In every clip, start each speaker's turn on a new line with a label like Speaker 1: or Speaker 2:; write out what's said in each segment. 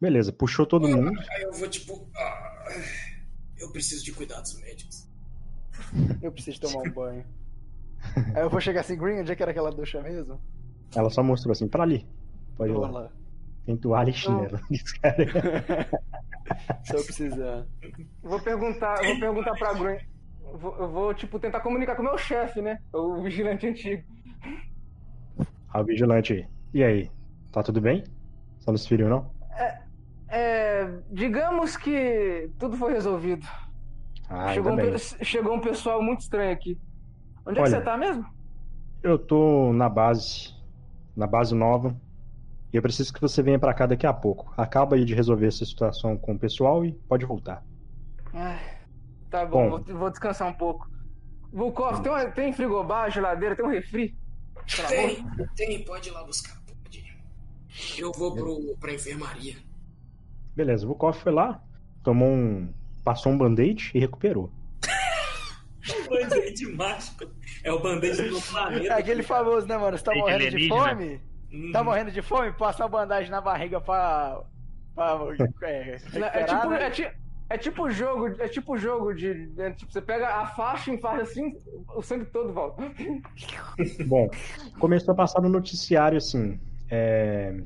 Speaker 1: Beleza, puxou todo mundo.
Speaker 2: Aí eu vou tipo. ah, eu preciso de cuidados médicos.
Speaker 3: Eu preciso tomar um banho. Aí eu vou chegar assim, Green, onde é que era aquela ducha mesmo?
Speaker 1: Ela só mostrou assim, pra ali. Pode ir lá.
Speaker 3: lá.
Speaker 1: Tem toalha e chinelo.
Speaker 3: Tô precisando.
Speaker 4: Vou perguntar, eu vou perguntar pra Green. Eu vou, eu vou, tipo, tentar comunicar com o meu chefe, né? O vigilante antigo.
Speaker 1: Ah, o vigilante. E aí? Tá tudo bem? Só não se feriu, não?
Speaker 4: É, digamos que tudo foi resolvido.
Speaker 1: Ah,
Speaker 4: chegou, um, chegou um pessoal muito estranho aqui. Onde é que
Speaker 1: Olha.
Speaker 4: você tá mesmo?
Speaker 1: Eu tô na base. Na base nova. E eu preciso que você venha pra cá daqui a pouco. Acaba aí de resolver essa situação com o pessoal e pode voltar.
Speaker 4: Ai, tá bom,
Speaker 1: Bom.
Speaker 4: Vou, vou descansar um pouco. Vulkov, tem, uma- tem frigobar, geladeira, tem um refri?
Speaker 2: Tem, tem, pode ir lá buscar. Pode. Eu vou pro, pra enfermaria.
Speaker 1: Beleza, o Vukov foi lá, tomou um. passou um band-aid e recuperou.
Speaker 2: Band-aid mágico. É o band-aid do planeta.
Speaker 3: É aquele famoso, né, mano? Você tá
Speaker 5: Tem
Speaker 3: morrendo de fome?
Speaker 2: Hum.
Speaker 3: Tá morrendo de fome? Passa uma bandagem na barriga pra. pra é,
Speaker 4: É tipo,
Speaker 3: né?
Speaker 4: é, ti- é tipo jogo, é tipo jogo de. é tipo, você pega a faixa, enfarda assim, o sangue todo volta.
Speaker 1: Bom, começou a passar no noticiário assim. é,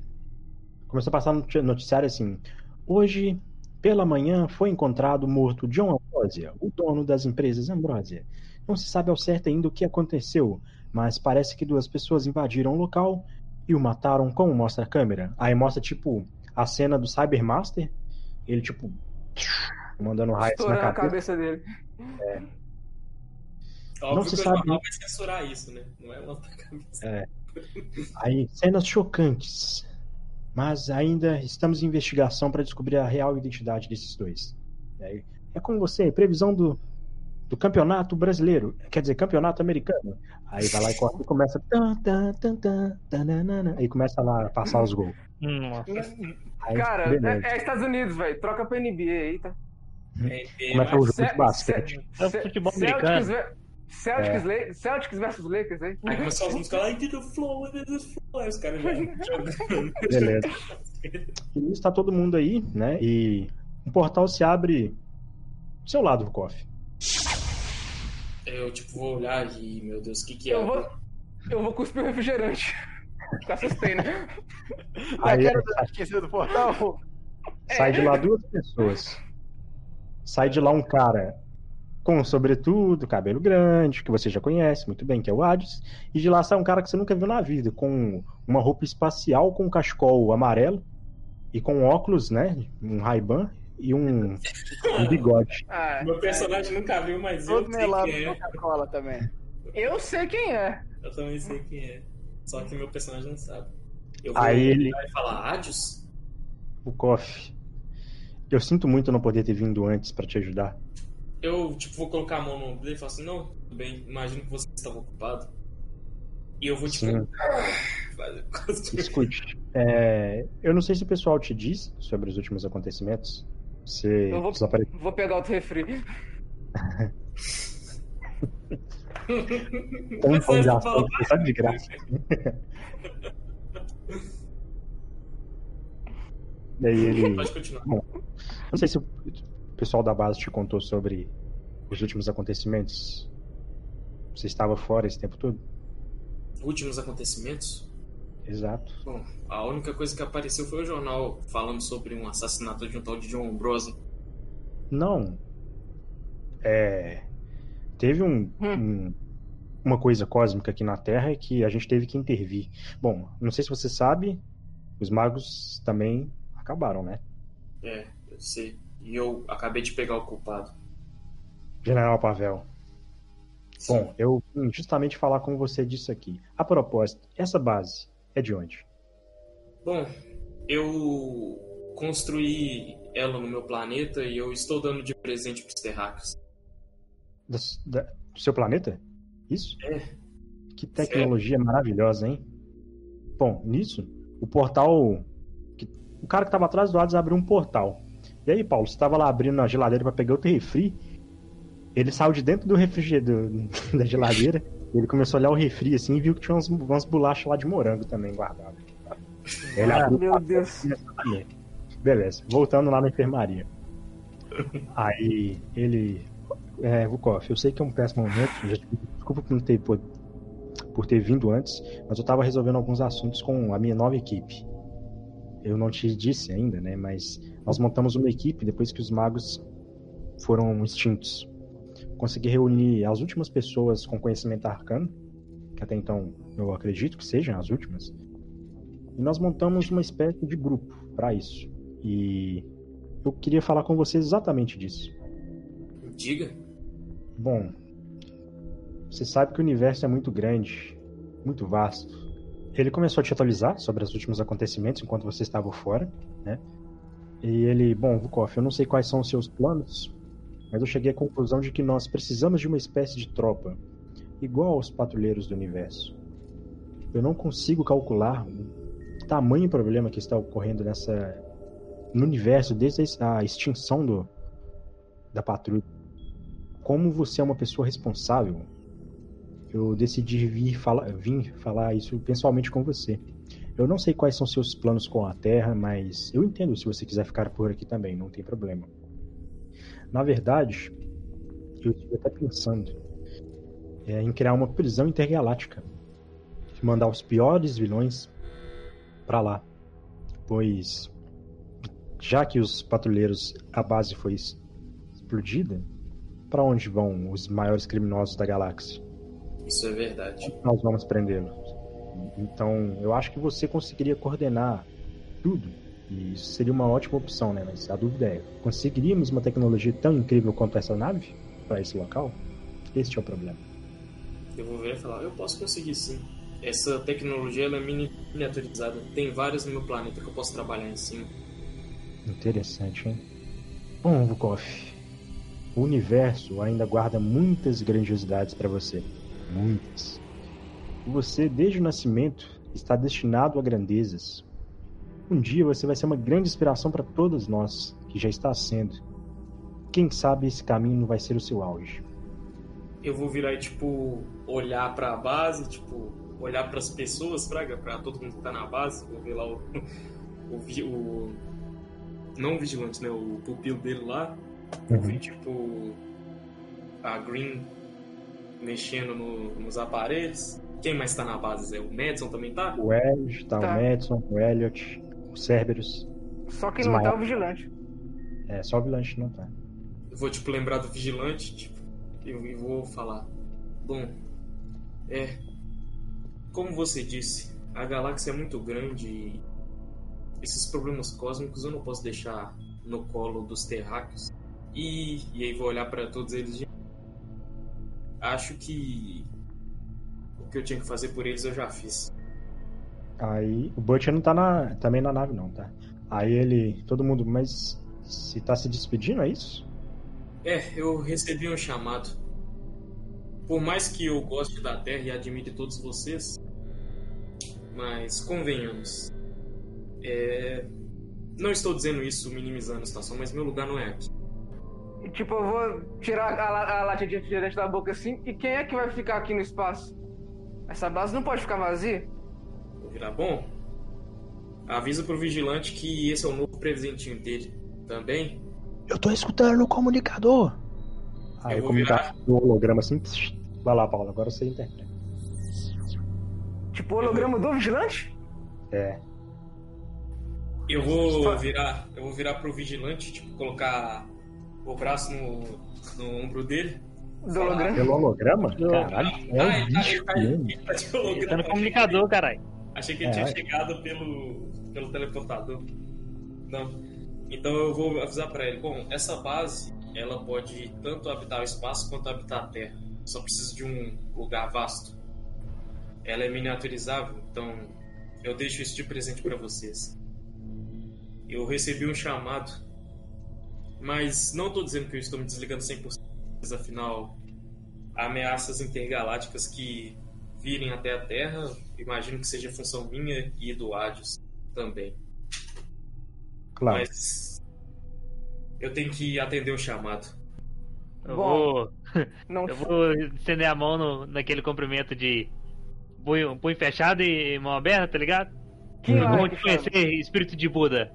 Speaker 1: Começou a passar no noti- noticiário assim. Hoje, pela manhã, foi encontrado morto John Ambrosia, o dono das empresas Ambrosia. Não se sabe ao certo ainda o que aconteceu, mas parece que duas pessoas invadiram o local e o mataram como mostra a câmera. Aí mostra, tipo, a cena do Cybermaster, ele, tipo, mandando raios na cabeça.
Speaker 4: cabeça dele.
Speaker 2: Óbvio
Speaker 1: Não se
Speaker 2: que o
Speaker 1: sabe.
Speaker 2: jornal vai censurar isso, né? Não é uma cabeça.
Speaker 1: Aí, cenas chocantes. Mas ainda estamos em investigação para descobrir a real identidade desses dois. É com você, previsão do, do campeonato brasileiro. Quer dizer, campeonato americano. Aí vai lá e corta e começa. tan, tan, tan, tan, tananana, Aí começa lá a passar os gols.
Speaker 5: Nossa.
Speaker 1: Aí,
Speaker 4: Cara,
Speaker 1: beleza.
Speaker 4: é, é Estados Unidos, velho. Troca pra NBA aí, tá?
Speaker 2: É, é,
Speaker 1: Começa o jogo de basquete.
Speaker 5: É futebol
Speaker 4: Celtics,
Speaker 5: americano.
Speaker 4: Celtics, La- Celtics versus Lakers aí.
Speaker 2: Aí começou as músicas lá, I did the flow, I did flow. Aí os caras já jogando.
Speaker 1: Beleza. E nisso tá todo mundo aí, né? E um portal se abre do seu lado, Vukov.
Speaker 2: Eu, tipo, vou olhar e, meu Deus, o que que é?
Speaker 4: Eu vou, eu vou cuspir o refrigerante. Assustei, né?
Speaker 1: Aí
Speaker 3: Aquela do esqueceu do portal?
Speaker 1: Sai de lá duas pessoas. Sai de lá um cara com sobretudo, cabelo grande, que você já conhece muito bem, que é o Hades. E de lá sai um cara que você nunca viu na vida, com uma roupa espacial, com um cachecol amarelo e com óculos, né? Um Ray-Ban e um, um bigode.
Speaker 4: Ah,
Speaker 2: Meu personagem nunca viu, mas eu
Speaker 3: Todo
Speaker 2: sei
Speaker 3: melado
Speaker 2: quem é.
Speaker 3: Coca-Cola também.
Speaker 4: eu sei quem é.
Speaker 2: Eu também sei quem é. Só que meu personagem não sabe. Eu vou
Speaker 1: Aí ele-
Speaker 2: e falar, Adios?
Speaker 1: O Koff. Eu sinto muito não poder ter vindo antes pra te ajudar.
Speaker 2: Eu, tipo, vou colocar a mão no ombro dele e falar assim, não, tudo bem, imagino que você estava ocupado. E eu vou, tipo,
Speaker 1: Escute, é, eu não sei se o pessoal te disse sobre os últimos acontecimentos. Você
Speaker 4: Eu vou-
Speaker 1: desapareceu.
Speaker 4: Vou pegar outro refri.
Speaker 1: Um pão de ação, só de graça. Daí ele.
Speaker 2: Pode continuar.
Speaker 1: Não sei se pessoal da base te contou sobre os últimos acontecimentos. Você estava fora esse tempo todo?
Speaker 2: Últimos acontecimentos?
Speaker 1: Exato.
Speaker 2: Bom, a única coisa que apareceu foi o jornal falando sobre um assassinato de um tal de John Ambrose.
Speaker 1: Não. É. Teve um, um- uma coisa cósmica aqui na Terra que a gente teve que intervir. Bom, não sei se você sabe, os magos também acabaram, né?
Speaker 2: É, eu sei. E eu acabei de pegar o culpado.
Speaker 1: General Pavel. Bom, eu vim justamente falar com você disso aqui. A propósito, essa base é de onde?
Speaker 2: Bom, eu construí ela no meu planeta e eu estou dando de presente para os terráqueos.
Speaker 1: Da- do seu planeta? Isso?
Speaker 2: É.
Speaker 1: Que tecnologia maravilhosa, hein? Bom, nisso, o portal. o cara que tava atrás do Hades abriu um portal. E aí, Paulo, você tava lá abrindo a geladeira pra pegar outro refri. Ele saiu de dentro do refrigerador da geladeira. Ele começou a olhar o refri assim e viu que tinha umas, umas bolachas lá de morango também guardadas. Ele
Speaker 4: Ah,
Speaker 1: abriu
Speaker 4: meu Deus.
Speaker 1: Beleza, voltando lá na enfermaria. Aí ele. É, Vukov, eu sei que é um péssimo momento, já te desculpa por, ter, por, por ter vindo antes, mas eu tava resolvendo alguns assuntos com a minha nova equipe. Eu não te disse ainda, né? Mas nós montamos uma equipe depois que os magos foram extintos. Consegui reunir as últimas pessoas com conhecimento arcano, que até então eu acredito que sejam as últimas. E nós montamos uma espécie de grupo para isso. E eu queria falar com você exatamente disso.
Speaker 2: Diga.
Speaker 1: Bom, você sabe que o universo é muito grande, muito vasto. Ele começou a te atualizar sobre os últimos acontecimentos enquanto você estava fora, né? E ele, bom, Vukov, eu não sei quais são os seus planos, mas eu cheguei à conclusão de que nós precisamos de uma espécie de tropa, igual aos patrulheiros do universo. Eu não consigo calcular o tamanho problema que está ocorrendo nessa no universo desde a extinção do, da patrulha. Como você é uma pessoa responsável, eu decidi vir falar, vir falar isso pessoalmente com você. Eu não sei quais são seus planos com a Terra, mas eu entendo se você quiser ficar por aqui também, não tem problema. Na verdade, eu estive até pensando é, em criar uma prisão intergaláctica. Mandar os piores vilões para lá. Pois, já que os patrulheiros, a base foi explodida, para onde vão os maiores criminosos da galáxia?
Speaker 2: Isso é verdade.
Speaker 1: Nós vamos prendê-los. Então, eu acho que você conseguiria coordenar tudo. E isso seria uma ótima opção, né? Mas a dúvida é: conseguiríamos uma tecnologia tão incrível quanto essa nave para esse local? Este é o problema.
Speaker 2: Eu vou ver e falar: eu posso conseguir sim. Essa tecnologia ela é miniaturizada. Tem várias no meu planeta que eu posso trabalhar em cima.
Speaker 1: Interessante, hein? Bom, Vukov, o universo ainda guarda muitas grandiosidades para você. Muitas. Você, desde o nascimento, está destinado a grandezas. Um dia você vai ser uma grande inspiração para todos nós, que já está sendo. Quem sabe esse caminho não vai ser o seu auge.
Speaker 2: Eu vou virar e, tipo, olhar para a base, tipo, olhar para as pessoas, para todo mundo que tá na base, vou ver lá o, o, o não o vigilante, né, o pupilo dele lá, uhum. vi, tipo, a Green mexendo no, nos aparelhos, quem mais tá na base? É o Madison também tá?
Speaker 1: O Elliot, tá, tá. o Madison, o Elliot, o Cerberus.
Speaker 4: Só quem não tá é o Vigilante.
Speaker 1: É, só o Vigilante não tá.
Speaker 2: Eu vou, tipo, lembrar do Vigilante, tipo, e vou falar. Bom, é. Como você disse, a galáxia é muito grande e esses problemas cósmicos eu não posso deixar no colo dos terráqueos. E, e aí vou olhar para todos eles de... Acho que que eu tinha que fazer por eles eu já fiz.
Speaker 1: Aí o Butcher não tá na, também na nave não, tá? Aí ele, todo mundo, mas se tá se despedindo, é isso?
Speaker 2: É, eu recebi um chamado. Por mais que eu goste da Terra e admire todos vocês, mas convenhamos, é... não estou dizendo isso minimizando a situação, mas meu lugar não é aqui.
Speaker 4: Tipo, eu vou tirar a, a latinha de refrigerante da boca assim, e quem é que vai ficar aqui no espaço? Essa base não pode ficar vazia?
Speaker 2: Vou virar bom. Avisa pro vigilante que esse é o novo presentinho dele. Também?
Speaker 1: Eu tô escutando no comunicador. Aí o comunicador virar... holograma assim. Vai lá, Paulo, agora você interpreta.
Speaker 4: Tipo o holograma do vigilante?
Speaker 1: É.
Speaker 2: Eu vou virar. Eu vou virar pro vigilante, tipo, colocar o braço no, no ombro dele
Speaker 1: do holograma? Pelo holograma? Caralho, é um
Speaker 5: ah, bicho tá, ele tá, de holograma. Tá no comunicador, caralho.
Speaker 2: Achei que ele é, tinha chegado pelo, pelo teleportador. Não. Então eu vou avisar para ele. Bom, essa base, ela pode tanto habitar o espaço quanto habitar a Terra. Só precisa de um lugar vasto. Ela é miniaturizável, então eu deixo isso de presente para vocês. Eu recebi um chamado, mas não estou dizendo que eu estou me desligando 100% afinal, ameaças intergalácticas que virem até a Terra, imagino que seja função minha e do Hades também.
Speaker 1: Claro.
Speaker 2: Mas eu tenho que atender o chamado.
Speaker 5: Eu vou. Não... Eu vou estender a mão no, naquele comprimento de punho, punho fechado e mão aberta, tá ligado? Que hum. Vamos te conhecer, espírito de Buda.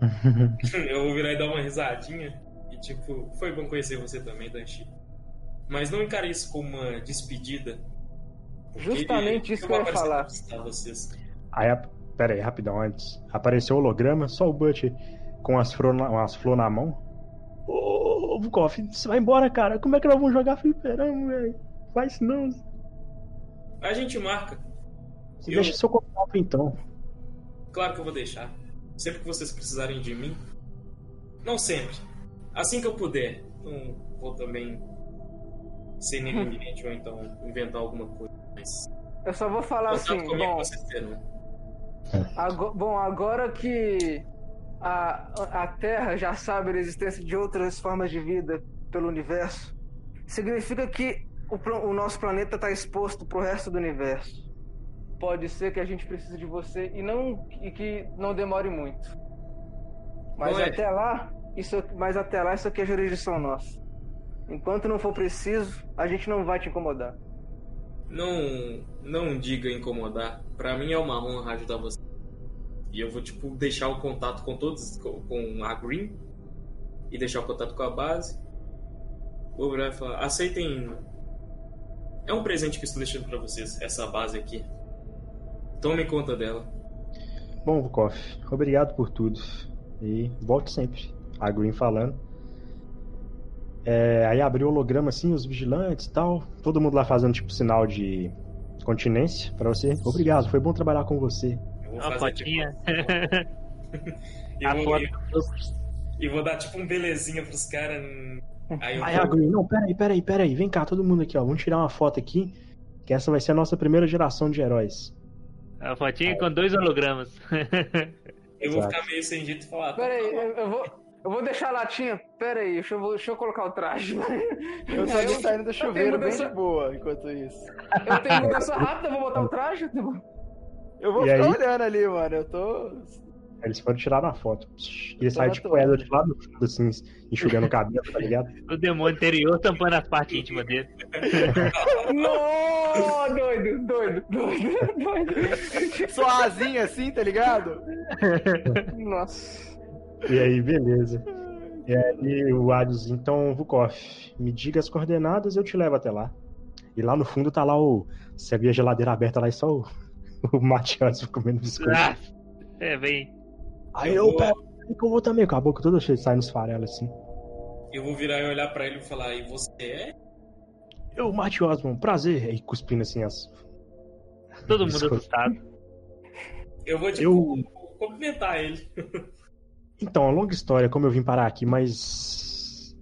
Speaker 2: eu vou virar e dar uma risadinha. E tipo, foi bom conhecer você também, Danchi. Mas não encare isso como uma despedida.
Speaker 4: Justamente isso que eu ia falar.
Speaker 2: Vocês.
Speaker 1: Aí, pera aí, rapidão, antes. Apareceu o holograma, só o Butch com as flores na, flor na mão. Ô, Vukov, você vai embora, cara. Como é que nós vamos jogar fliperama, velho? Faz não.
Speaker 2: A gente marca.
Speaker 1: Você eu... deixa seu contato, então.
Speaker 2: Claro que eu vou deixar. Sempre que vocês precisarem de mim. Não sempre. Assim que eu puder. Não vou também ser ineminente ou então inventar alguma coisa. Mas...
Speaker 4: Eu só vou falar assim. Bom, agora, bom, agora que a, a Terra já sabe da existência de outras formas de vida pelo universo, significa que o, o nosso planeta está exposto para o resto do universo. Pode ser que a gente precise de você e não e que não demore muito. Mas é. até lá, isso, mas até lá isso aqui é jurisdição nossa. Enquanto não for preciso, a gente não vai te incomodar.
Speaker 2: Não, não diga incomodar. Para mim é uma honra ajudar você. E eu vou, tipo, deixar o contato com todos, com a Green, e deixar o contato com a base. Vou virar e falar: aceitem. É um presente que estou deixando para vocês, essa base aqui. Tome conta dela.
Speaker 1: Bom, Vukov, obrigado por tudo. E volte sempre. A Green falando. É, aí abriu o holograma assim, os vigilantes e tal. Todo mundo lá fazendo tipo sinal de continência para você. Obrigado, foi bom trabalhar com você.
Speaker 5: A fotinha.
Speaker 2: e, vou, foto. e, vou dar tipo um belezinha pros caras.
Speaker 1: Aí, aí vou... Green, não, peraí, peraí, peraí. Vem cá, todo mundo aqui, ó. Vamos tirar uma foto aqui. Que essa vai ser a nossa primeira geração de heróis.
Speaker 5: A fotinha aí. com dois hologramas.
Speaker 2: eu vou ficar meio sem jeito e falar.
Speaker 4: Tá peraí, eu, eu vou. Eu vou deixar a latinha. Pera aí, deixa eu, deixa eu colocar o traje.
Speaker 3: Eu tô saindo do chuveiro bem de boa enquanto isso.
Speaker 4: Eu tenho mudança rápida, vou botar o traje.
Speaker 3: Eu vou e ficar aí? olhando ali, mano. Eu tô.
Speaker 1: Eles foram tirar uma foto. E ele sai tipo ela de lado fundo, assim, enxugando o cabelo, tá ligado?
Speaker 5: O demônio interior tampando as partes íntimas dele.
Speaker 4: Não, doido, doido, doido, doido.
Speaker 3: Suazinho assim, tá ligado?
Speaker 4: Nossa.
Speaker 1: E aí, beleza. E aí o Hades, então, Vukov, me diga as coordenadas, eu te levo até lá. E lá no fundo tá lá o. Você havia a geladeira aberta lá e só o, o Matias comendo biscoito. Ah,
Speaker 5: é, vem.
Speaker 1: Aí eu, eu pego, que eu vou também, com a boca toda cheia, sai nos farelos assim.
Speaker 2: Eu vou virar e olhar pra ele e falar, e você é?
Speaker 1: Eu, Mate Osmond, prazer. Aí cuspindo assim as.
Speaker 5: Todo mundo assustado.
Speaker 2: Eu vou, tipo, eu... cumprimentar ele.
Speaker 1: Então, longa história, como eu vim parar aqui, mas.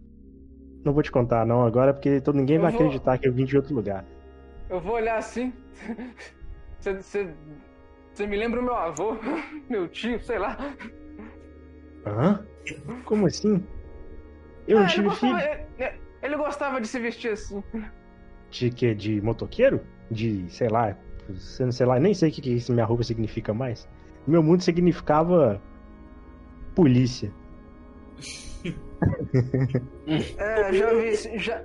Speaker 1: Não vou te contar, não, agora, porque todo, ninguém eu vai vou... acreditar que eu vim de outro lugar.
Speaker 4: Eu vou olhar assim. Você você me lembra o meu avô, meu tio, sei lá.
Speaker 1: Hã? Como assim? Eu não ah, tive
Speaker 4: filho. Ele, ele, gostava de se vestir assim.
Speaker 1: De quê? De motoqueiro? De, sei lá, sei lá, nem sei o que, que isso minha roupa significa mais. Meu mundo significava polícia.
Speaker 4: é, já vi isso, já,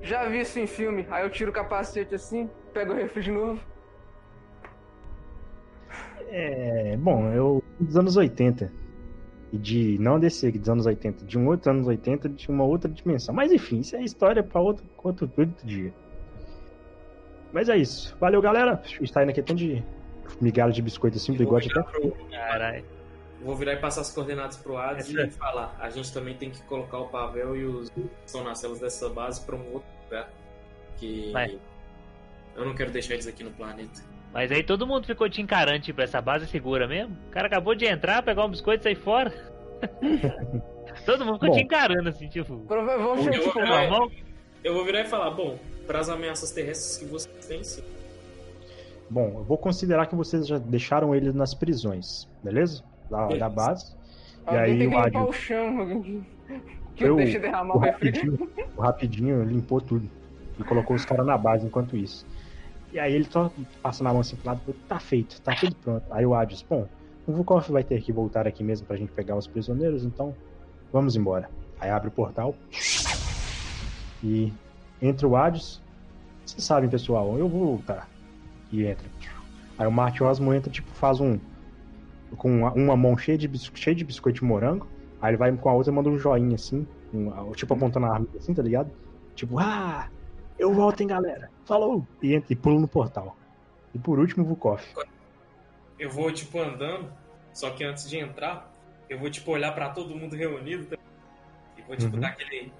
Speaker 4: já vi isso em filme. Aí eu tiro o capacete assim, pego o refri de novo.
Speaker 1: É, bom, eu dos anos 80. E de não DC, dos anos 80, de um outro anos 80, de uma outra dimensão. Mas enfim, isso é história para outro, outro, outro dia. Mas é isso. Valeu, galera. Está indo aqui tanto de migalha de biscoito assim, bigode até. Pro...
Speaker 2: Caralho. Vou virar e passar as coordenadas pro Hades e é. falar. A gente também tem que colocar o Pavel e os células dessa base para um outro lugar. Que Vai. eu não quero deixar eles aqui no planeta.
Speaker 5: Mas aí todo mundo ficou te encarando, tipo, essa base é segura mesmo? O cara acabou de entrar, pegar um biscoito e sair fora. todo mundo ficou bom, te encarando, assim, tipo.
Speaker 4: Vamos
Speaker 2: eu, tipo, vou eu vou virar e falar, bom, para as ameaças terrestres que vocês têm, sim.
Speaker 1: Bom, eu vou considerar que vocês já deixaram ele nas prisões, beleza? Da, da base.
Speaker 4: e aí tem que o limpar o chão. Que eu, deixe derramar o, o
Speaker 1: rapidinho, o rapidinho limpou tudo. E colocou os caras na base enquanto isso. E aí ele só passa na mão assim pro lado tá feito, tá tudo pronto. Aí o Adios, bom, o Vukov vai ter que voltar aqui mesmo pra gente pegar os prisioneiros, então vamos embora. Aí abre o portal e entra o Adios. Vocês sabem, pessoal, eu vou voltar. E entra. Aí o Marte Osmo entra, tipo, faz um, com uma, mão cheia de, cheia de biscoito de morango. Aí ele vai com a outra e manda um joinha assim, um- tipo apontando a arma assim, tá ligado? Tipo, ah, eu volto, hein, galera. Falou! E, entra, e pula no portal. E por último, Vukov.
Speaker 2: Eu vou, tipo, andando, só que antes de entrar, eu vou, tipo, olhar pra todo mundo reunido e vou, tipo,
Speaker 1: Uhum.
Speaker 2: dar aquele.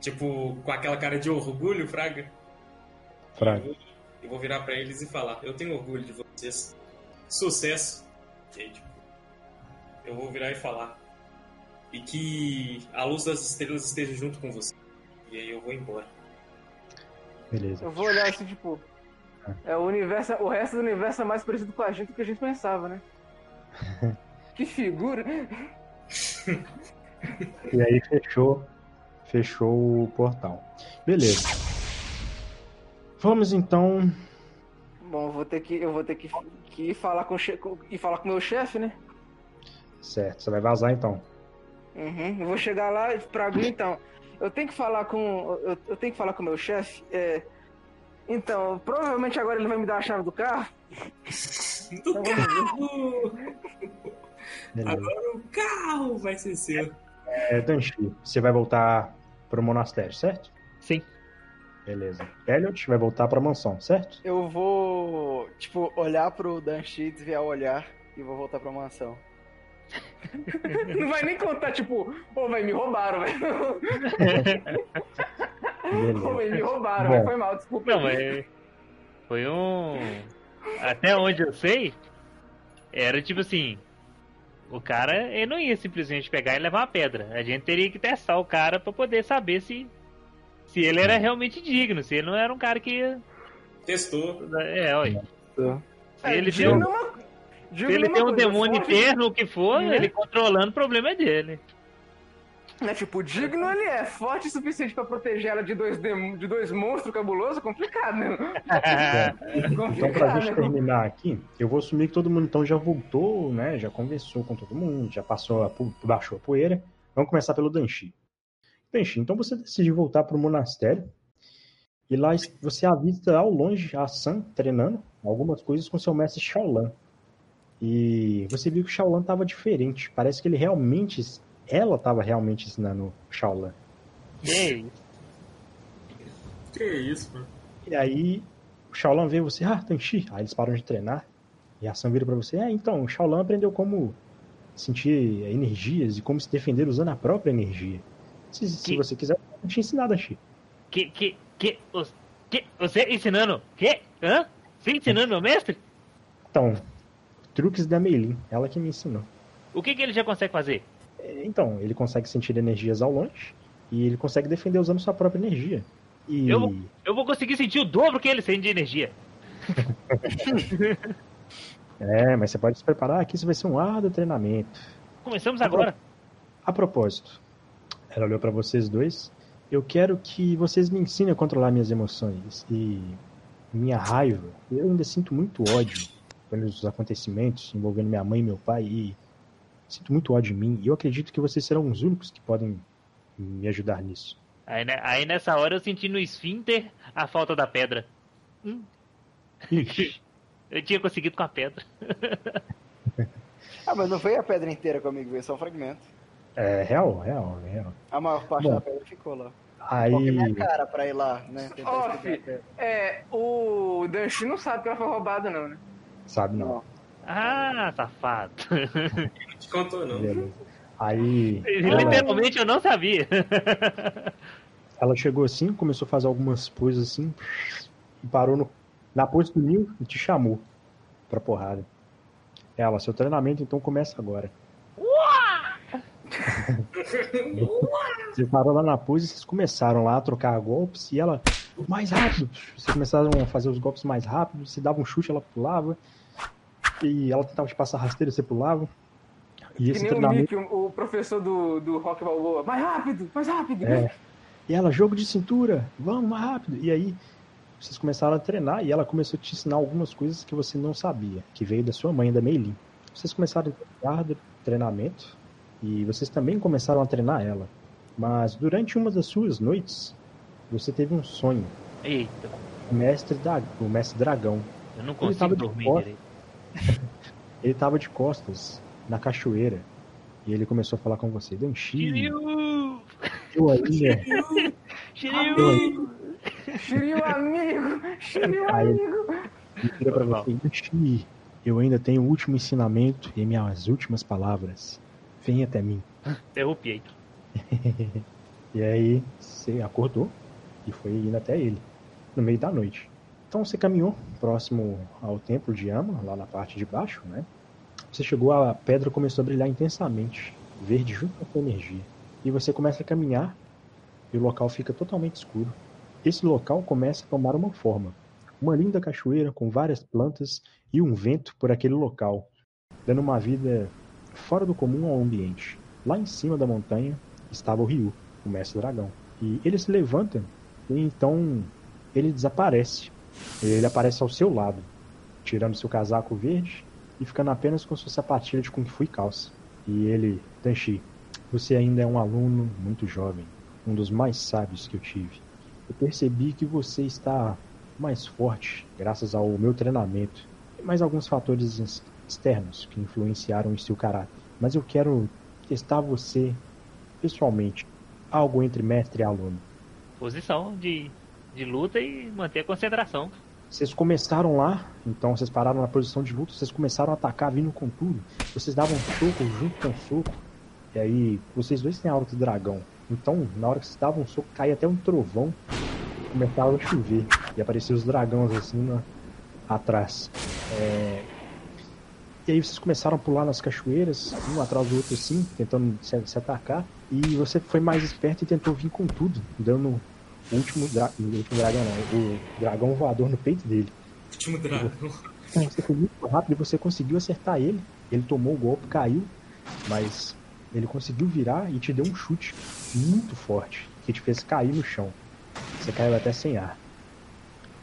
Speaker 2: Tipo, com aquela cara de orgulho, Fraga.
Speaker 1: Fraga.
Speaker 2: Eu vou, eu vou virar pra eles e falar: Eu tenho orgulho de vocês. Sucesso. E aí, tipo, eu vou virar e falar. E que a luz das estrelas esteja junto com você. E aí eu vou embora.
Speaker 1: Beleza.
Speaker 4: Eu vou olhar assim, tipo. É, o, universo, o resto do universo é mais parecido com a gente do que a gente pensava, né? que figura!
Speaker 1: E aí fechou, fechou o portal. Beleza. Vamos então.
Speaker 4: Bom, eu vou ter que, eu vou ter que, que ir falar com ir falar com o meu chefe, né?
Speaker 1: Certo, você vai vazar então.
Speaker 4: Uhum. Eu vou chegar lá e pra Gui, então. Eu tenho que falar com. Eu, eu tenho que falar com o meu chefe. É, então, provavelmente agora ele vai me dar a chave do carro.
Speaker 2: Do carro!
Speaker 1: Beleza.
Speaker 2: Agora o carro vai ser seu.
Speaker 1: É, Danchi, você vai voltar pro monastério, certo?
Speaker 5: Sim.
Speaker 1: Beleza. Elliot vai voltar pra mansão, certo?
Speaker 3: Eu vou, tipo, olhar pro Danchi, desviar o olhar e vou voltar pra mansão.
Speaker 4: Não vai nem contar, tipo, ô, vai me roubaram, velho. Ô,
Speaker 1: Beleza.
Speaker 4: vai me roubaram,
Speaker 1: Bom.
Speaker 4: velho. Foi mal, desculpa.
Speaker 5: Não, mas foi um. Até onde eu sei, era tipo assim. O cara ele não ia simplesmente pegar e levar uma pedra. A gente teria que testar o cara pra poder saber se se ele era realmente digno, se ele não era um cara que ia.
Speaker 2: Testou.
Speaker 5: É, olha. Se ele tem
Speaker 4: digo
Speaker 5: um,
Speaker 4: numa- digo
Speaker 5: se ele tem um
Speaker 4: coisa,
Speaker 5: demônio
Speaker 4: forte-
Speaker 5: interno, o que for,
Speaker 4: Né?
Speaker 5: ele controlando, o problema é dele.
Speaker 4: Né, tipo, digno ele é forte o suficiente pra proteger ela de dois, dem- de dois monstros cabulosos, complicado, né?
Speaker 1: Então, pra gente
Speaker 4: né?
Speaker 1: terminar aqui, eu vou assumir que todo mundo então já voltou, né? Já conversou com todo mundo, já passou, a, baixou a poeira. Vamos começar pelo Danchi. Danchi, então você decide voltar pro monastério. E lá você avista ao longe a Sam treinando algumas coisas com seu mestre Shaolan. E você viu que o Shaolan estava diferente. Parece que ele realmente. Ela estava realmente ensinando o Shaolan.
Speaker 5: Ei,
Speaker 2: Que isso, mano?
Speaker 1: E aí o Shaolan vê você, ah, Tanchi. Aí eles param de treinar. E a Sam vira pra você, é, então, o Shaolan aprendeu como sentir energias e como se defender usando a própria energia. Se, se
Speaker 5: Que-
Speaker 1: você quiser, eu vou te ensinar, Tanchi.
Speaker 5: que, que, que, que, você ensinando? Que? Hã? Você ensinando meu mestre?
Speaker 1: Então, truques da Meilin, ela que me ensinou.
Speaker 5: O que, que ele já consegue fazer?
Speaker 1: É, Então, ele consegue sentir energias ao longe e ele consegue defender usando sua própria energia. E
Speaker 5: Eu vou- Eu vou conseguir sentir o dobro que ele sente de energia.
Speaker 1: é, mas você pode se preparar que isso vai ser um árduo treinamento.
Speaker 5: Começamos agora.
Speaker 1: A propósito, ela olhou pra vocês dois. Eu quero que vocês me ensinem a controlar minhas emoções e minha raiva. Eu ainda sinto muito ódio pelos acontecimentos envolvendo minha mãe e meu pai e sinto muito ódio em mim. E eu acredito que vocês serão os únicos que podem me ajudar nisso.
Speaker 5: Aí, né, aí nessa hora eu senti no esfíncter a falta da pedra. Hum, eu tinha conseguido com a pedra.
Speaker 3: Ah, mas não veio a pedra inteira comigo, veio só um fragmento.
Speaker 1: é real, real, real.
Speaker 3: A maior parte
Speaker 1: Bom.
Speaker 3: da pedra ficou lá.
Speaker 1: Aí,
Speaker 3: Coloquei minha cara pra ir lá, né? Pedra.
Speaker 4: é, o Danchi não sabe que ela foi roubada, não, né?
Speaker 1: Sabe não.
Speaker 5: Ah, safado.
Speaker 2: Não te contou, não.
Speaker 1: Beleza. Aí, ela,
Speaker 5: Literalmente eu não sabia.
Speaker 1: ela chegou assim, começou a fazer algumas coisas assim, e parou no, na pose do Nil e te chamou pra porrada. Ela, seu treinamento então começa agora. Você parou lá na pose e vocês começaram lá a trocar golpes e ela, mais rápido. Vocês começaram a fazer os golpes mais rápido, você dava um chute, ela pulava. E ela tentava te passar rasteira, você pulava. E
Speaker 4: Que
Speaker 1: esse
Speaker 4: nem o. Nick, o, professor do, do Rock Balboa. Mais rápido, mais rápido.
Speaker 1: É. E ela, jogo de cintura, vamos mais rápido. E aí, vocês começaram a treinar e ela começou a te ensinar algumas coisas que você não sabia, que veio da sua mãe, da Meilin. Vocês começaram a treinar treinamento e vocês também começaram a treinar ela. Mas durante uma das suas noites, você teve um sonho.
Speaker 5: Eita,
Speaker 1: O mestre, da, o mestre dragão.
Speaker 5: eu não
Speaker 1: Ele tava
Speaker 5: consigo dormir
Speaker 1: costas.
Speaker 5: direito.
Speaker 1: Ele tava de costas na cachoeira e ele começou a falar com você. Danchi,
Speaker 5: Shiryu!
Speaker 1: eu ainda.
Speaker 5: Shiryu!
Speaker 4: Shiryu amigo! Shiryu amigo!
Speaker 1: Ele vira pra você. Danchi, eu ainda tenho o último ensinamento e minhas últimas palavras. Vem até mim.
Speaker 5: Interrompi.
Speaker 1: E aí você acordou e foi indo até ele, no meio da noite. Então você caminhou próximo ao templo de Yama, lá na parte de baixo, né? Você chegou, a pedra começou a brilhar intensamente, verde junto com a energia. E você começa a caminhar e o local fica totalmente escuro. Esse local começa a tomar uma forma. Uma linda cachoeira com várias plantas e um vento por aquele local, dando uma vida fora do comum ao ambiente. Lá em cima da montanha estava o Ryu, o mestre dragão. E ele se levanta então ele desaparece. Ele aparece ao seu lado, tirando seu casaco verde e ficando apenas com sua sapatilha de Kung Fu e calça. E ele, Tenchi, você ainda é um aluno muito jovem, um dos mais sábios que eu tive. Eu percebi que você está mais forte graças ao meu treinamento e mais alguns fatores ex- externos que influenciaram em seu caráter. Mas eu quero testar você pessoalmente, algo entre mestre e aluno.
Speaker 5: Posição de, de luta e manter a concentração.
Speaker 1: Vocês começaram lá, então vocês pararam na posição de luta, vocês começaram a atacar vindo com tudo. Vocês davam soco junto com soco. E aí, vocês dois têm a aura do dragão. Então, na hora que vocês davam soco, caía até um trovão. Começava a chover. E apareciam os dragões assim na- atrás. É, E aí vocês começaram a pular nas cachoeiras, um atrás do outro assim, tentando se, se atacar. E você foi mais esperto e tentou vir com tudo, dando o último, dra... o último dragão, não, o dragão voador no peito dele.
Speaker 2: Último dragão.
Speaker 1: Você foi muito rápido e você conseguiu acertar ele. Ele tomou o golpe, caiu, mas ele conseguiu virar e te deu um chute muito forte que te fez cair no chão. Você caiu até sem ar.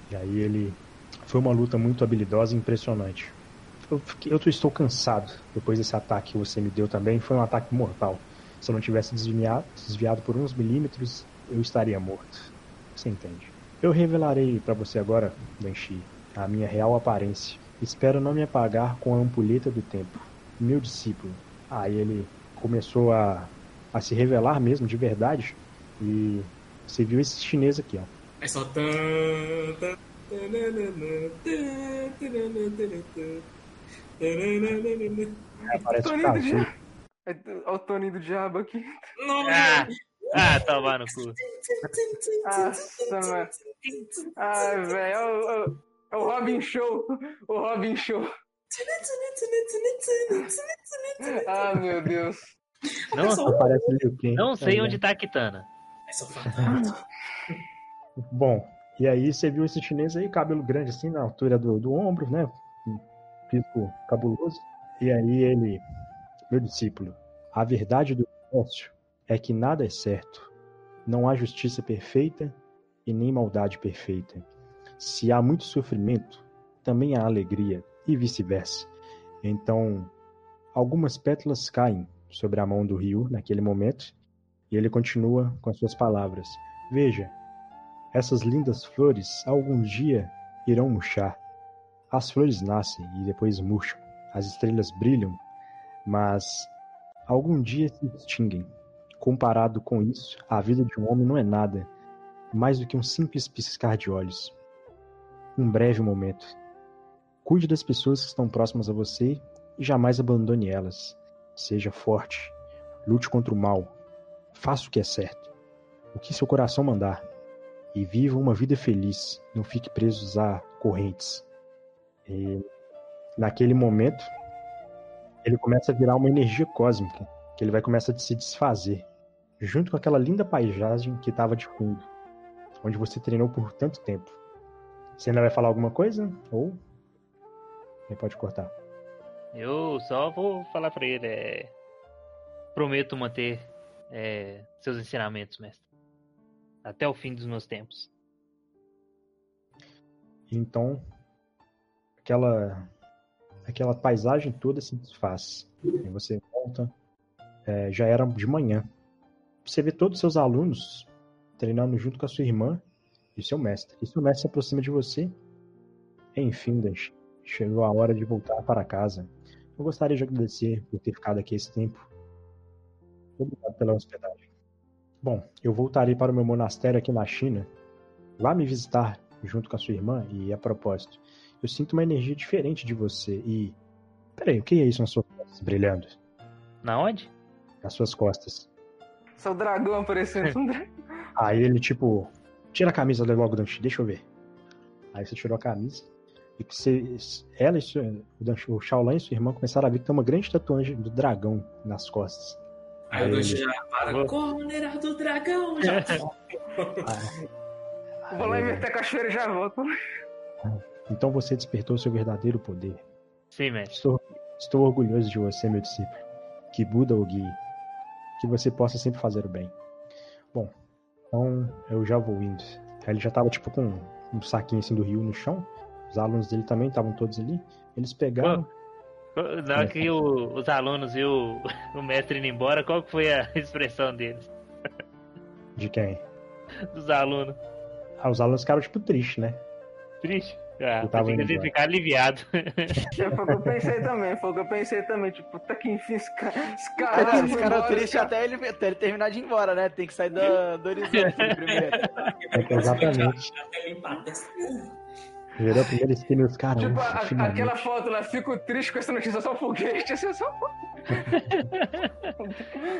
Speaker 1: E aí ele. Foi uma luta muito habilidosa e impressionante. Eu, eu estou cansado depois desse ataque que você me deu também. Foi um ataque mortal. Se eu não tivesse desviado, desviado por uns milímetros, eu estaria morto. Você entende? Eu revelarei para você agora, Banshee, a minha real aparência. Espero não me apagar com a ampulheta do tempo. Meu discípulo. Aí ele começou a, a se revelar mesmo, de verdade. E você viu esse chinês aqui, ó.
Speaker 2: Aí só.
Speaker 1: O
Speaker 4: Toninho do diabo. Olha o Toninho do diabo aqui.
Speaker 5: Ah, ah tomar no cu.
Speaker 4: Nossa, mano. Ai, velho. É o, é o- é o Robin Show. O Robin Show. Ah, meu Deus.
Speaker 5: Não, não sei
Speaker 1: Aí,
Speaker 5: onde tá a Kitana.
Speaker 1: Bom, e aí você viu esse chinês aí, cabelo grande assim, na altura do, do ombro, né? Físico cabuloso. E aí ele, meu discípulo, a verdade do negócio é que nada é certo. Não há justiça perfeita e nem maldade perfeita. Se há muito sofrimento, também há alegria e vice-versa. Então, algumas pétalas caem sobre a mão do Ryu naquele momento e ele continua com as suas palavras. Veja, essas lindas flores algum dia irão murchar. As flores nascem e depois murcham. As estrelas brilham, mas algum dia se extinguem. Comparado com isso, a vida de um homem não é nada mais do que um simples piscar de olhos. Um breve momento. Cuide das pessoas que estão próximas a você e jamais abandone elas. Seja forte. Lute contra o mal. Faça o que é certo. O que seu coração mandar e viva uma vida feliz. Não fique presos a correntes. E naquele momento, ele começa a virar uma energia cósmica, que ele vai começar a se desfazer, junto com aquela linda paisagem que estava de fundo, onde você treinou por tanto tempo. Você ainda vai falar alguma coisa? Ou. Ele pode cortar.
Speaker 5: Eu só vou falar pra ele. É... Prometo manter é, seus ensinamentos, mestre. Até o fim dos meus tempos.
Speaker 1: Então, aquela aquela paisagem toda se desfaz. Aí você volta, é, já era de manhã. Você vê todos os seus alunos treinando junto com a sua irmã e seu mestre. E seu mestre se aproxima de você. Enfim, Dash, chegou a hora de voltar para casa. Eu gostaria de agradecer por ter ficado aqui esse tempo. Obrigado pela hospedagem. Bom, eu voltarei para o meu monastério aqui na China. Vá me visitar junto com a sua irmã e, a propósito, eu sinto uma energia diferente de você e... Peraí, o que é isso nas suas costas brilhando?
Speaker 5: Na onde?
Speaker 1: Nas suas costas.
Speaker 4: Seu dragão aparecendo. um dragão.
Speaker 1: Aí ele, tipo, tira a camisa logo, Danchi, deixa eu ver. Aí você tirou a camisa. E que você, ela e sua, o, Shaolin e sua irmã começaram a ver que tem uma grande tatuagem do dragão nas costas.
Speaker 2: Aí o Danchi já para. Do dragão! Já.
Speaker 1: Ah,
Speaker 4: Vou lá
Speaker 1: aí,
Speaker 4: inverter a cachoeira e já volto.
Speaker 1: Então você despertou seu verdadeiro poder.
Speaker 5: Sim, mestre.
Speaker 1: Estou, estou orgulhoso de você, meu discípulo. Que Buda o guie. Que você possa sempre fazer o bem. Bom, então eu já vou indo. Ele já tava tipo com um saquinho assim do rio no chão. Os alunos dele também estavam todos ali. Eles pegaram.
Speaker 5: Na hora que o- os alunos e o, o mestre indo embora, qual que foi a expressão deles?
Speaker 1: De quem?
Speaker 5: Dos alunos?
Speaker 1: Ah, os alunos ficaram tipo tristes, né?
Speaker 5: Triste? Ah,
Speaker 1: Eu tava
Speaker 5: que iam
Speaker 1: embora.
Speaker 5: ficar aliviados.
Speaker 4: Foi o que eu pensei também, foi o que eu pensei também. Tipo, puta que enfim, esse cara. Esse cara, foi
Speaker 3: esse cara
Speaker 4: embora,
Speaker 3: triste
Speaker 4: cara-
Speaker 3: até ele, até ele terminar de ir embora, né? Tem que sair do, do horizonte primeiro.
Speaker 1: É que exatamente.
Speaker 2: Até limpar a testa.
Speaker 1: Virou a primeira esquina e os caras.
Speaker 4: Tipo, a- aquela foto lá, fico triste com essa notícia, só foguete, assim, só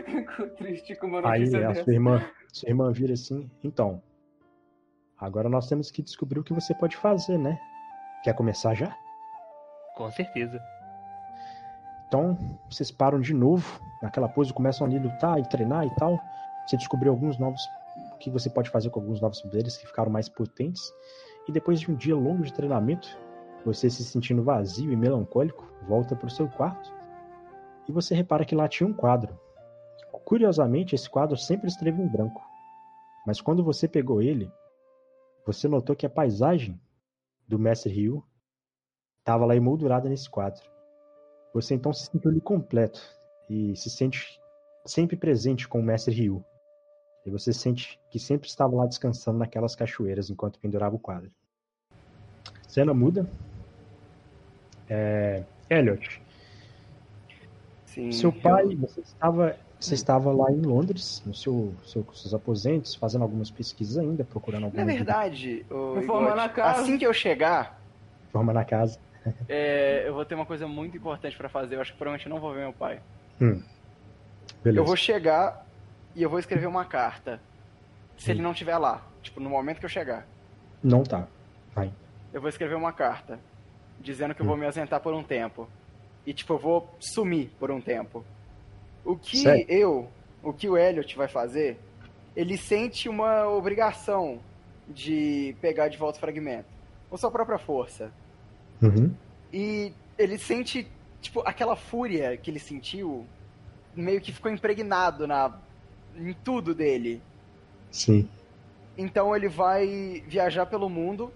Speaker 4: Fico triste com uma
Speaker 1: Aí
Speaker 4: notícia
Speaker 1: a
Speaker 4: dessa.
Speaker 1: sua irmã, sua irmã vira assim, então. Agora nós temos que descobrir o que você pode fazer, né? Quer começar já?
Speaker 5: Com certeza.
Speaker 1: Então, vocês param de novo naquela pose, começam ali a lutar e treinar e tal. Você descobriu alguns novos. O que você pode fazer com alguns novos poderes que ficaram mais potentes. E depois de um dia longo de treinamento, você se sentindo vazio e melancólico, volta para o seu quarto. E você repara que lá tinha um quadro. Curiosamente, esse quadro sempre esteve em branco. Mas quando você pegou ele, você notou que a paisagem do Mestre Ryu estava lá emoldurada nesse quadro. Você então se sentiu ali completo e se sente sempre presente com o Mestre Ryu. E você sente que sempre estava lá descansando naquelas cachoeiras enquanto pendurava o quadro. Cena muda. É... Elliot,
Speaker 3: Sim.
Speaker 1: seu pai, você estava, você estava lá em Londres, no seu, seu, seus aposentos, fazendo algumas pesquisas ainda, procurando alguma
Speaker 3: Na verdade,
Speaker 4: Reformar
Speaker 3: Igor,
Speaker 4: na casa.
Speaker 3: assim que eu chegar,
Speaker 1: forma na casa.
Speaker 3: é, eu vou ter uma coisa muito importante pra fazer. Eu acho que provavelmente eu não vou ver meu pai.
Speaker 1: Beleza.
Speaker 3: Eu vou chegar e eu vou escrever uma carta. Se
Speaker 1: Hum.
Speaker 3: ele não estiver lá, tipo, no momento que eu chegar.
Speaker 1: Não tá. Vai.
Speaker 3: Eu vou escrever uma carta dizendo que eu
Speaker 1: Hum.
Speaker 3: vou me ausentar por um tempo. E tipo, eu vou sumir por um tempo. O que eu, o que o Elliot vai fazer, ele sente uma obrigação de pegar de volta o fragmento. Com sua própria força.
Speaker 1: Uhum.
Speaker 3: E ele sente, tipo, aquela fúria que ele sentiu, meio que ficou impregnado na, em tudo dele.
Speaker 1: Sim.
Speaker 3: Então ele vai viajar pelo mundo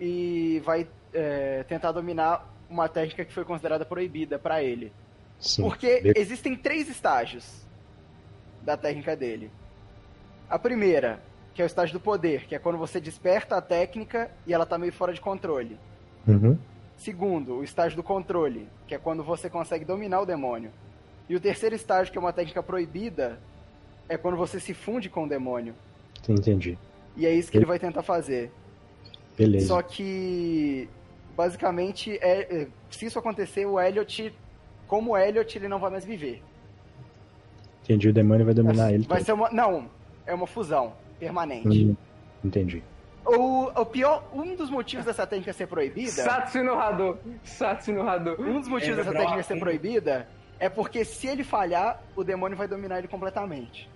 Speaker 3: e vai é, tentar dominar uma técnica que foi considerada proibida pra ele.
Speaker 1: Sim.
Speaker 3: Porque existem três estágios da técnica dele. A primeira, que é o estágio do poder, que é quando você desperta a técnica e ela tá meio fora de controle.
Speaker 1: Uhum.
Speaker 3: Segundo, o estágio do controle, que é quando você consegue dominar o demônio. E o terceiro estágio, que é uma técnica proibida, é quando você se funde com o demônio.
Speaker 1: Entendi.
Speaker 3: E é isso que ele vai tentar fazer.
Speaker 1: Beleza.
Speaker 3: Só que, basicamente, é, se isso acontecer, o Elliot, como o Elliot, ele não vai mais viver.
Speaker 1: Entendi. O demônio vai dominar ele.
Speaker 3: vai
Speaker 1: todo.
Speaker 3: ser uma. Não, é uma fusão permanente.
Speaker 1: Hum, Entendi.
Speaker 3: O, o pior, um dos motivos dessa técnica ser proibida.
Speaker 4: Satsu no Hadou. Satsu no Hadou.
Speaker 3: Um dos motivos
Speaker 2: É,
Speaker 3: dessa técnica ser proibida é porque se ele falhar, o demônio vai dominar ele completamente.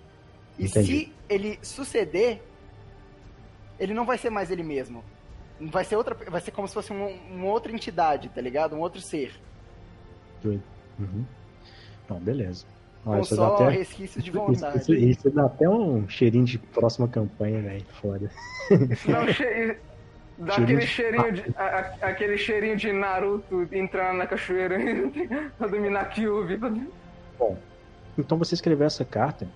Speaker 3: E
Speaker 1: Entendi.
Speaker 3: se ele suceder, ele não vai ser mais ele mesmo. Vai ser outra, vai ser como se fosse um- uma outra entidade, tá ligado? Um outro ser.
Speaker 1: Doido. Uhum. Beleza. Olha, isso dá
Speaker 3: só
Speaker 1: até...
Speaker 3: resquícios de
Speaker 1: Isso,
Speaker 3: vontade.
Speaker 1: isso, isso dá até um cheirinho de próxima campanha, velho. Foda.
Speaker 4: Isso dá um che... Dá
Speaker 1: Cheirinho
Speaker 4: aquele
Speaker 1: de-
Speaker 4: cheirinho de. a- a- aquele cheirinho de Naruto entrando na cachoeira pra dominar Kyuubi.
Speaker 1: Bom, então você escreveu essa carta,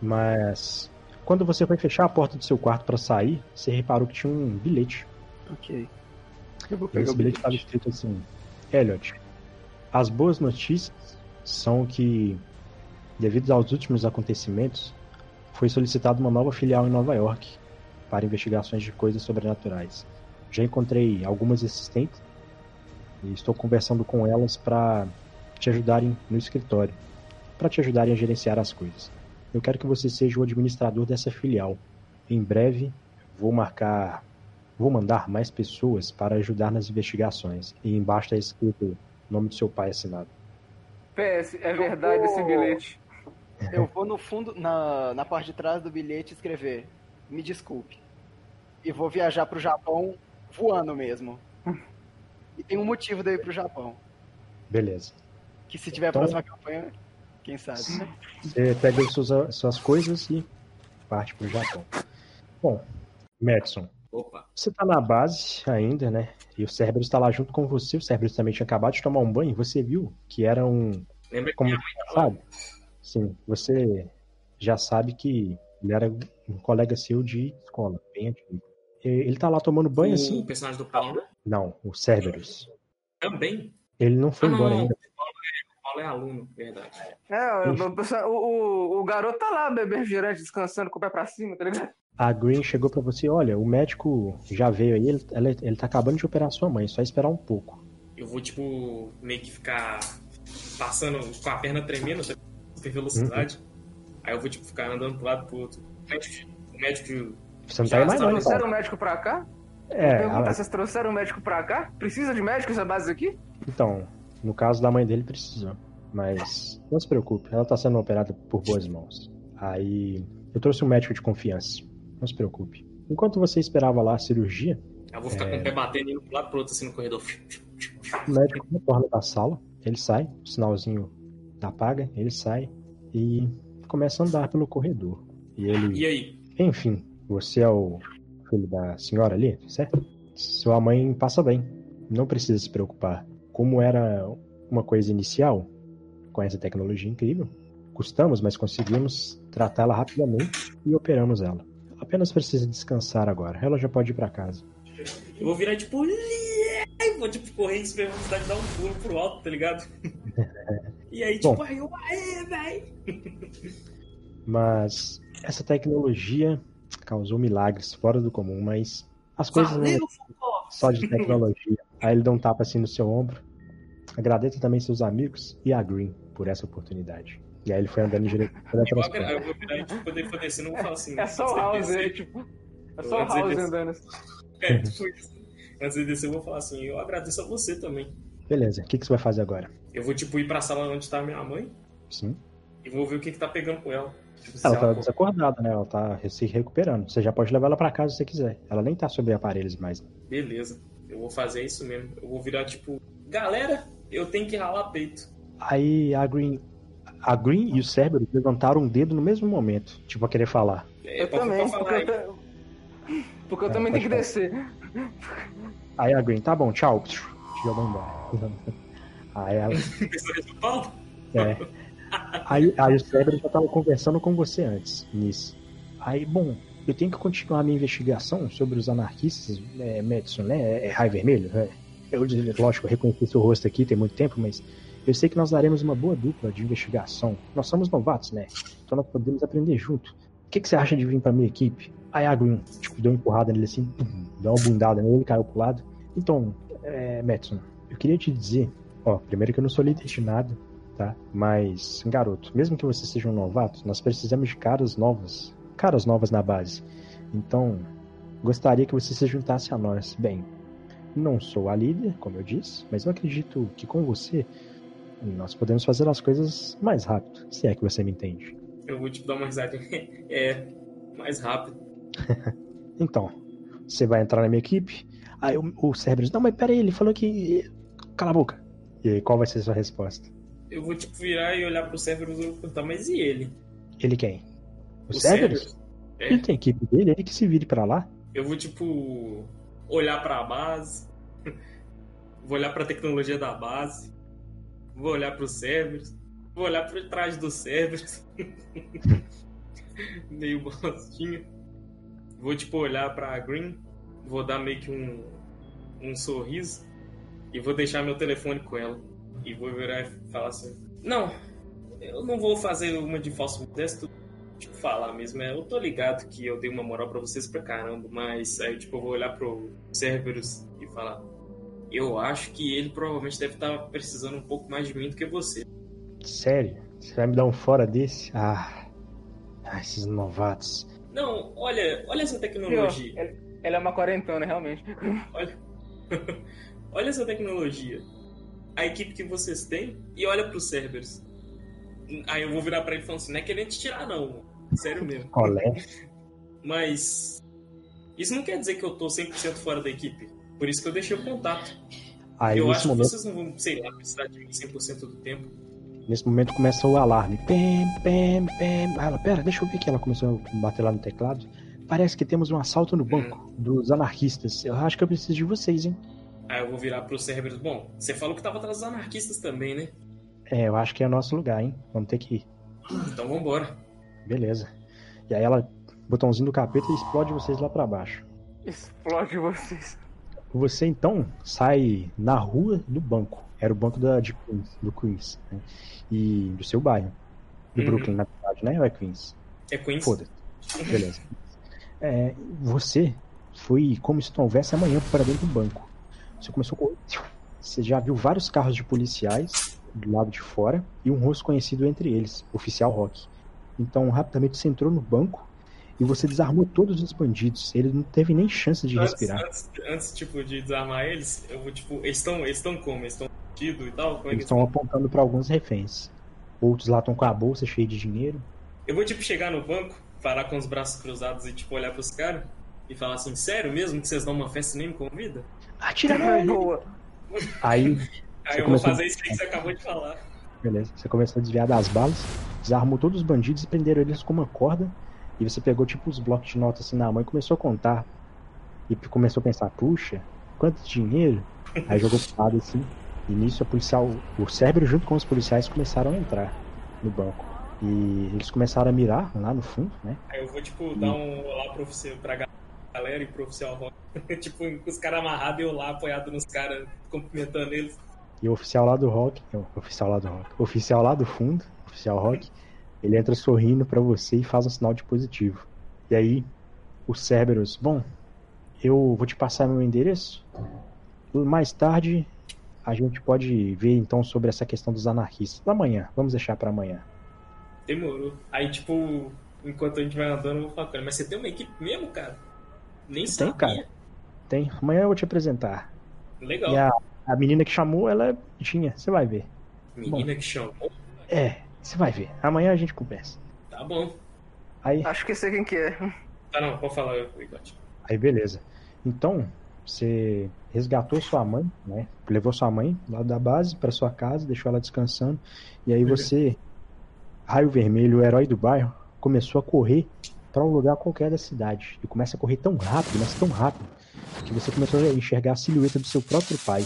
Speaker 1: mas quando você foi fechar a porta do seu quarto pra sair, você reparou que tinha um bilhete.
Speaker 3: Ok. Eu vou pegar
Speaker 1: esse
Speaker 3: o
Speaker 1: bilhete estava escrito assim: Elliot, as boas notícias são que, devido aos últimos acontecimentos, foi solicitada uma nova filial em Nova York para investigações de coisas sobrenaturais. Já encontrei algumas assistentes e estou conversando com elas para te ajudarem no escritório, para te ajudarem a gerenciar as coisas. Eu quero que você seja o administrador dessa filial. Em breve vou marcar, vou mandar mais pessoas para ajudar nas investigações. E embaixo está escrito nome do seu pai assinado.
Speaker 4: PS, é verdade esse bilhete.
Speaker 3: Eu vou no fundo, na, na parte de trás do bilhete escrever: Me desculpe. E vou viajar pro Japão voando mesmo. E tem um motivo de eu ir pro Japão.
Speaker 1: Beleza.
Speaker 3: Que se tiver a
Speaker 1: Então-
Speaker 3: próxima campanha, quem sabe. né?
Speaker 1: Você pega as suas, suas coisas e parte pro Japão. Bom, Madison,
Speaker 2: Opa.
Speaker 1: você tá na base ainda, né? E o Cerberus tá lá junto com você. O Cerberus também tinha acabado de tomar um banho. Você viu que era um.
Speaker 2: Lembra que
Speaker 1: Como
Speaker 2: minha mãe tava
Speaker 1: sabe? Sim, você já sabe que ele era um colega seu de escola, bem antigo. Ele tá lá tomando banho
Speaker 2: o
Speaker 1: assim?
Speaker 2: personagem do Paulo
Speaker 1: Não, o Cerberus.
Speaker 2: também.
Speaker 1: Ele não foi
Speaker 2: Ah,
Speaker 1: embora
Speaker 2: não.
Speaker 1: ainda.
Speaker 2: O Paulo é aluno, verdade.
Speaker 4: É, o, o, o, o garoto tá lá, bebê refrigerante, descansando com o pé pra cima, tá ligado?
Speaker 1: A Green chegou pra você, olha, o médico já veio aí, ele, ele tá acabando de operar sua mãe, só esperar um pouco.
Speaker 2: Eu vou, tipo, meio que ficar passando com a perna tremendo, super velocidade. Aí eu vou, tipo, ficar andando pro lado e pro outro. O médico,
Speaker 1: Você não tá aí mais não,
Speaker 4: Trouxeram o médico pra cá?
Speaker 1: É,
Speaker 4: Pergunta,
Speaker 1: a-
Speaker 4: vocês trouxeram o médico pra cá? Precisa de médico essa base aqui?
Speaker 1: então, no caso da mãe dele precisou. Mas não se preocupe, ela tá sendo operada por boas mãos. Aí eu trouxe um médico de confiança. Não se preocupe. Enquanto você esperava lá a cirurgia,
Speaker 2: Eu vou ficar
Speaker 1: É.
Speaker 2: com o pé batendo indo pro lado pro outro assim no corredor.
Speaker 1: o médico retorna da sala, ele sai, o sinalzinho apaga, ele sai e começa a andar pelo corredor. E ele
Speaker 2: E aí?
Speaker 1: Enfim, você é o filho da senhora ali, certo? Sua mãe passa bem. Não precisa se preocupar. Como era uma coisa inicial, com essa tecnologia incrível, custamos, mas conseguimos tratá-la rapidamente e operamos ela. Apenas precisa descansar agora. Ela já pode ir pra casa.
Speaker 2: Eu vou virar tipo. Vou tipo correr em super velocidade dar um pulo pro alto, tá ligado? E aí, tipo,
Speaker 1: Bom.
Speaker 2: aí eu. Aê, véi!
Speaker 1: Mas essa tecnologia causou milagres fora do comum, mas as coisas não é
Speaker 2: Valeu, Focó!
Speaker 1: só de tecnologia. Aí ele dá um tapa assim no seu ombro. Agradeça também seus amigos e a Green por essa oportunidade. E aí ele foi andando
Speaker 2: a-
Speaker 1: transporte.
Speaker 2: Eu vou virar e tipo, quando ele for descendo, eu vou falar assim.
Speaker 4: É só o House aí, tipo. É só o House
Speaker 2: descer.
Speaker 4: andando assim.
Speaker 2: É, tipo isso. Antes de descer, eu vou falar assim: eu agradeço a você também.
Speaker 1: Beleza, o que, que você vai fazer agora?
Speaker 2: Eu vou, tipo, ir pra sala onde tá minha mãe
Speaker 1: Sim.
Speaker 2: e vou ver o que que tá pegando com ela. Tipo,
Speaker 1: Ela tá
Speaker 2: ela-
Speaker 1: desacordada, né? Ela tá se recuperando. Você já pode levar ela pra casa se você quiser. Ela nem tá sobre aparelhos mais.
Speaker 2: Beleza, eu vou fazer isso mesmo. Eu vou virar, tipo, galera, eu tenho que ralar peito.
Speaker 1: Aí a Green. A Green e o Cerberus levantaram um dedo no mesmo momento, tipo a querer falar.
Speaker 2: É,
Speaker 4: Eu
Speaker 2: pra-
Speaker 4: também, porque eu,
Speaker 2: aí.
Speaker 4: te- porque eu
Speaker 1: É,
Speaker 4: também tenho que
Speaker 1: falar.
Speaker 4: descer.
Speaker 1: Aí a Green, tá bom, tchau. Joga embora. Aí ela. É. Aí, aí o Cerberus já tava conversando com você antes, nisso. Aí, bom, eu tenho que continuar a minha investigação sobre os anarquistas, é, Madison, né? É, é Raio Vermelho? É. Eu, lógico, eu reconheci seu rosto aqui tem muito tempo, mas eu sei que nós daremos uma boa dupla de investigação. Nós somos novatos, né? Então nós podemos aprender junto. O que, que você acha de vir pra minha equipe? Aí a Green, tipo, deu uma empurrada nele assim, deu uma bundada nele, caiu pro lado. Então, é, Madison, eu queria te dizer, ó, primeiro que eu não sou líder de nada, tá? Mas, garoto, mesmo que você seja um novato, nós precisamos de caras novas, caras novas na base. Então, gostaria que você se juntasse a nós. Bem, não sou a líder, como eu disse, mas eu acredito que com você nós podemos fazer as coisas mais rápido, se é que você me entende.
Speaker 2: Eu vou, tipo, dar uma risadinha. É, mais rápido.
Speaker 1: Então, você vai entrar na minha equipe? Aí o, o Cerberus, não, mas peraí, ele falou que. Cala a boca. E aí, qual vai ser a sua resposta?
Speaker 2: Eu vou, tipo, virar e olhar pro Cerberus e vou perguntar, mas e ele?
Speaker 1: Ele quem? O,
Speaker 2: O
Speaker 1: Cerberus?
Speaker 2: Cerberus? É.
Speaker 1: Ele tem a equipe dele, ele que se vire pra lá.
Speaker 2: Eu vou, tipo, olhar pra base, vou olhar pra tecnologia da base, vou olhar pro Cerberus, vou olhar por trás do Cerberus, meio bostinho. Vou, tipo, olhar pra Green, vou dar meio que um, um sorriso e vou deixar meu telefone com ela. E vou virar e falar assim: Não, eu não vou fazer uma de falso modesto. Tipo, falar mesmo. É, eu tô ligado que eu dei uma moral pra vocês pra caramba, mas aí, tipo, eu vou olhar pro Cerberus e falar: Eu acho que ele provavelmente deve estar precisando um pouco mais de mim do que você.
Speaker 1: Sério? Você vai me dar um fora desse? Ah, ah esses novatos.
Speaker 2: Não, olha, olha essa tecnologia.
Speaker 4: Ela, ela é uma quarentona, realmente.
Speaker 2: Olha, olha essa tecnologia. A equipe que vocês têm e olha pro Cerberus. Aí eu vou virar pra ele falando assim, não é querendo te tirar não. Sério mesmo.
Speaker 1: Olé.
Speaker 2: Mas isso não quer dizer que eu tô 100% fora da equipe. Por isso que eu deixei o contato.
Speaker 1: Aí,
Speaker 2: eu acho
Speaker 1: momento,
Speaker 2: que vocês não vão, sei lá, precisar de mim 100% do tempo.
Speaker 1: nesse momento começa o alarme. Pem, pem, pem. Ah, ela, pera, deixa eu ver que ela começou a bater lá no teclado. Parece que temos um assalto no banco dos anarquistas. Eu acho que eu preciso de vocês, hein?
Speaker 2: Aí eu vou virar pro Cerberus. Bom, você falou que tava atrás dos anarquistas também, né?
Speaker 1: É, eu acho que é nosso lugar, hein? Vamos ter que ir.
Speaker 2: Então vambora.
Speaker 1: Beleza. E aí ela, botãozinho do capeta e explode vocês lá pra baixo.
Speaker 4: Explode vocês.
Speaker 1: Você então sai na rua do banco. Era o banco da, de Queens, do Queens. né? E do seu bairro. Do
Speaker 2: Uhum.
Speaker 1: Brooklyn, na verdade, né? Ou é Queens?
Speaker 2: É Queens?
Speaker 1: Foda-se. Beleza. É, você foi como se não houvesse amanhã para dentro do banco. Você começou a correr. Você já viu vários carros de policiais do lado de fora e um rosto conhecido entre eles, oficial Rock. Então, rapidamente você entrou no banco e você desarmou todos os bandidos. Ele não teve nem chance de
Speaker 2: Antes,
Speaker 1: respirar.
Speaker 2: antes, antes, tipo, de desarmar eles, eu vou, tipo, eles estão eles estão como? Eles estão tido e tal? Como é
Speaker 1: Eles estão apontando para alguns reféns. Outros lá estão com a bolsa cheia de dinheiro.
Speaker 2: Eu vou, tipo, chegar no banco, parar com os braços cruzados e, tipo, olhar pros caras e falar assim, sério mesmo que vocês dão uma festa e nem me convida?
Speaker 1: Atira nele!
Speaker 4: boa.
Speaker 1: Aí,
Speaker 2: Aí eu vou
Speaker 1: começou-
Speaker 2: fazer isso aí que você acabou de falar.
Speaker 1: beleza. Você começou a desviar das balas, desarmou todos os bandidos e prenderam eles com uma corda. E você pegou tipo os blocos de notas assim na mão e começou a contar. E começou a pensar, puxa, quanto dinheiro? Aí jogou pro lado assim. E nisso a policial, o cérebro junto com os policiais começaram a entrar no banco. E eles começaram a mirar lá no fundo, né?
Speaker 2: Aí eu vou, tipo, dar um olá pro oficial, pra galera e pro oficial rock. tipo, os caras amarrados e eu lá apoiado nos caras, cumprimentando eles.
Speaker 1: E o oficial lá do rock, o oficial lá do rock, o oficial lá do fundo, oficial rock, ele entra sorrindo pra você e faz um sinal de positivo. E aí, o Cerberus, bom, eu vou te passar meu endereço. Mais tarde, a gente pode ver então sobre essa questão dos anarquistas. Amanhã, vamos deixar pra amanhã.
Speaker 2: Demorou. Aí, tipo, enquanto a gente vai andando, eu vou falar mas você tem uma equipe mesmo, cara? Nem
Speaker 1: Tem,
Speaker 2: sabia.
Speaker 1: cara. Tem, amanhã eu vou te apresentar.
Speaker 2: Legal.
Speaker 1: E a, a menina que chamou, ela é tinha, você vai ver.
Speaker 2: Menina que chamou.
Speaker 1: É, você vai ver. Amanhã a gente conversa.
Speaker 2: Tá bom.
Speaker 1: Aí,
Speaker 4: Acho que sei quem que é.
Speaker 2: Tá, não, pode falar, Igote.
Speaker 1: Aí beleza. Então, você resgatou sua mãe, né? Levou sua mãe lá da base para sua casa, deixou ela descansando. E aí você, Raio Vermelho, o herói do bairro, começou a correr para um lugar qualquer da cidade. E começa a correr tão rápido, mas tão rápido, que você começou a enxergar a silhueta do seu próprio pai.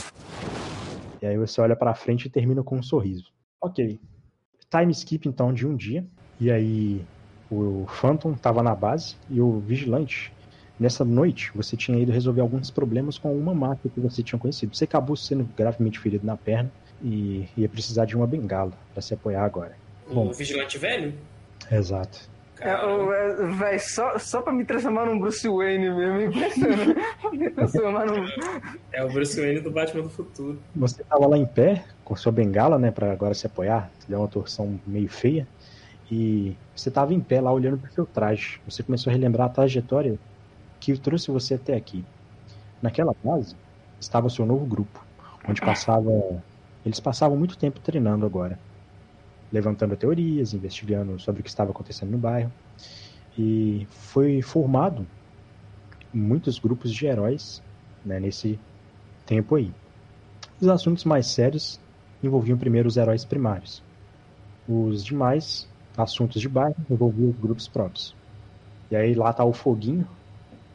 Speaker 1: E aí você olha para frente e termina com um sorriso. Ok. Time skip então de um dia. E aí o Phantom estava na base e o Vigilante Nessa noite, você tinha ido resolver alguns problemas com uma máquina que você tinha conhecido. Você acabou sendo gravemente ferido na perna e ia precisar de uma bengala para se apoiar agora.
Speaker 2: O
Speaker 1: Bom.
Speaker 2: vigilante velho?
Speaker 1: Exato.
Speaker 4: É, o- é, véi, só, só pra me transformar num Bruce Wayne mesmo, impressionante. me transformar num.
Speaker 2: É o Bruce Wayne do Batman do futuro.
Speaker 1: Você estava lá em pé com sua bengala, né, para agora se apoiar. Deu uma torção meio feia. E você estava em pé lá olhando para o seu traje. Você começou a relembrar a trajetória que trouxe você até aqui. Naquela base estava o seu novo grupo, onde passava eles passavam muito tempo treinando agora, levantando teorias, investigando sobre o que estava acontecendo no bairro. E foi formado muitos grupos de heróis né, nesse tempo aí. Os assuntos mais sérios envolviam primeiro os heróis primários. Os demais assuntos de bairro envolviam os grupos próprios. E aí lá tá o Foguinho,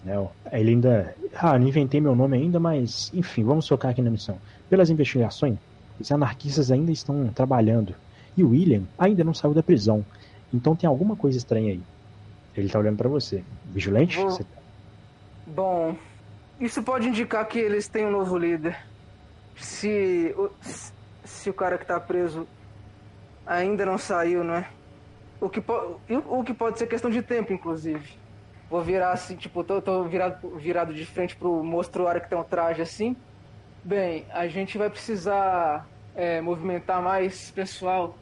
Speaker 1: né? Ele ainda. Ah, não inventei meu nome ainda, mas enfim, vamos focar aqui na missão. Pelas investigações, os anarquistas ainda estão trabalhando. E o William ainda não saiu da prisão. Então tem alguma coisa estranha aí. Ele tá olhando pra você. Vigilante?
Speaker 4: Vou-
Speaker 1: Você-
Speaker 4: Bom, isso pode indicar que eles têm um novo líder. se o, se o cara que tá preso ainda não saiu, não é? O que, po- o que pode ser questão de tempo, inclusive. Vou virar assim, tipo, tô, tô virado, virado de frente pro monstruário que tem um traje assim. Bem, a gente vai precisar é, movimentar mais pessoal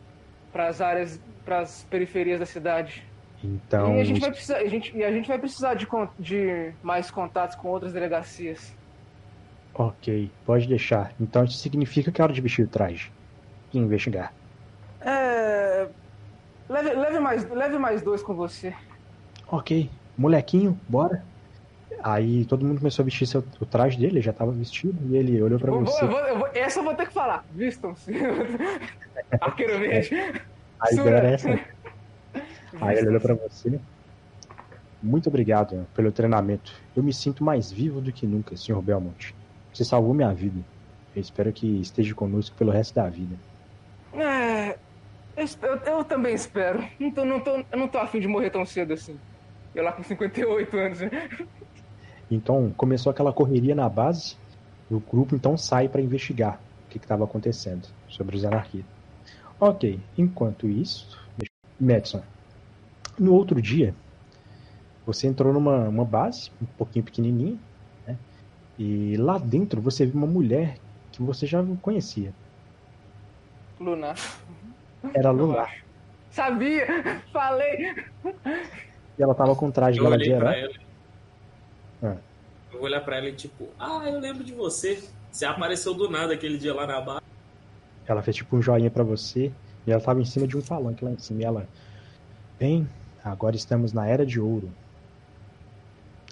Speaker 4: para as áreas, para as periferias da cidade.
Speaker 1: Então,
Speaker 4: e a gente vai precisar, a gente, e a gente vai precisar de, de mais contatos com outras delegacias.
Speaker 1: ok, pode deixar. Então isso significa que é hora de vestir o traje e investigar.
Speaker 4: É, leve, leve mais, leve mais dois com você.
Speaker 1: Ok, molequinho, bora. Aí todo mundo começou a vestir seu, o traje dele, ele já tava vestido, e ele olhou pra
Speaker 4: Eu
Speaker 1: você.
Speaker 4: vou- eu vou- essa eu vou ter que falar. Vistam-se. Arqueiro verde.
Speaker 1: Aí
Speaker 4: Sura.
Speaker 1: era essa. Aí ele olhou pra você. Muito obrigado pelo treinamento. Eu me sinto mais vivo do que nunca, Sr. Belmont. Você salvou minha vida. Eu espero que esteja conosco pelo resto da vida.
Speaker 4: É, eu, eu- também espero. Não tô, não tô, eu não tô afim de morrer tão cedo assim. Eu lá com 58 anos.
Speaker 1: Então começou aquela correria na base. E o grupo então sai para investigar o que estava acontecendo sobre os anarquistas. Ok, enquanto isso, Madison, no outro dia, você entrou numa uma base, um pouquinho pequenininha, né? e lá dentro você viu uma mulher que você já conhecia.
Speaker 4: Lunar.
Speaker 1: Era a
Speaker 4: eu
Speaker 1: Lunar.
Speaker 4: acho. Sabia! Falei!
Speaker 1: E ela tava com o traje dela de herói. Ah.
Speaker 2: Eu vou olhar pra ela e tipo, ah, eu lembro de você. Você apareceu do nada aquele dia lá na barra.
Speaker 1: Ela fez tipo um joinha pra você e ela tava em cima de um palanque lá em cima. E ela, bem, agora estamos na era de ouro,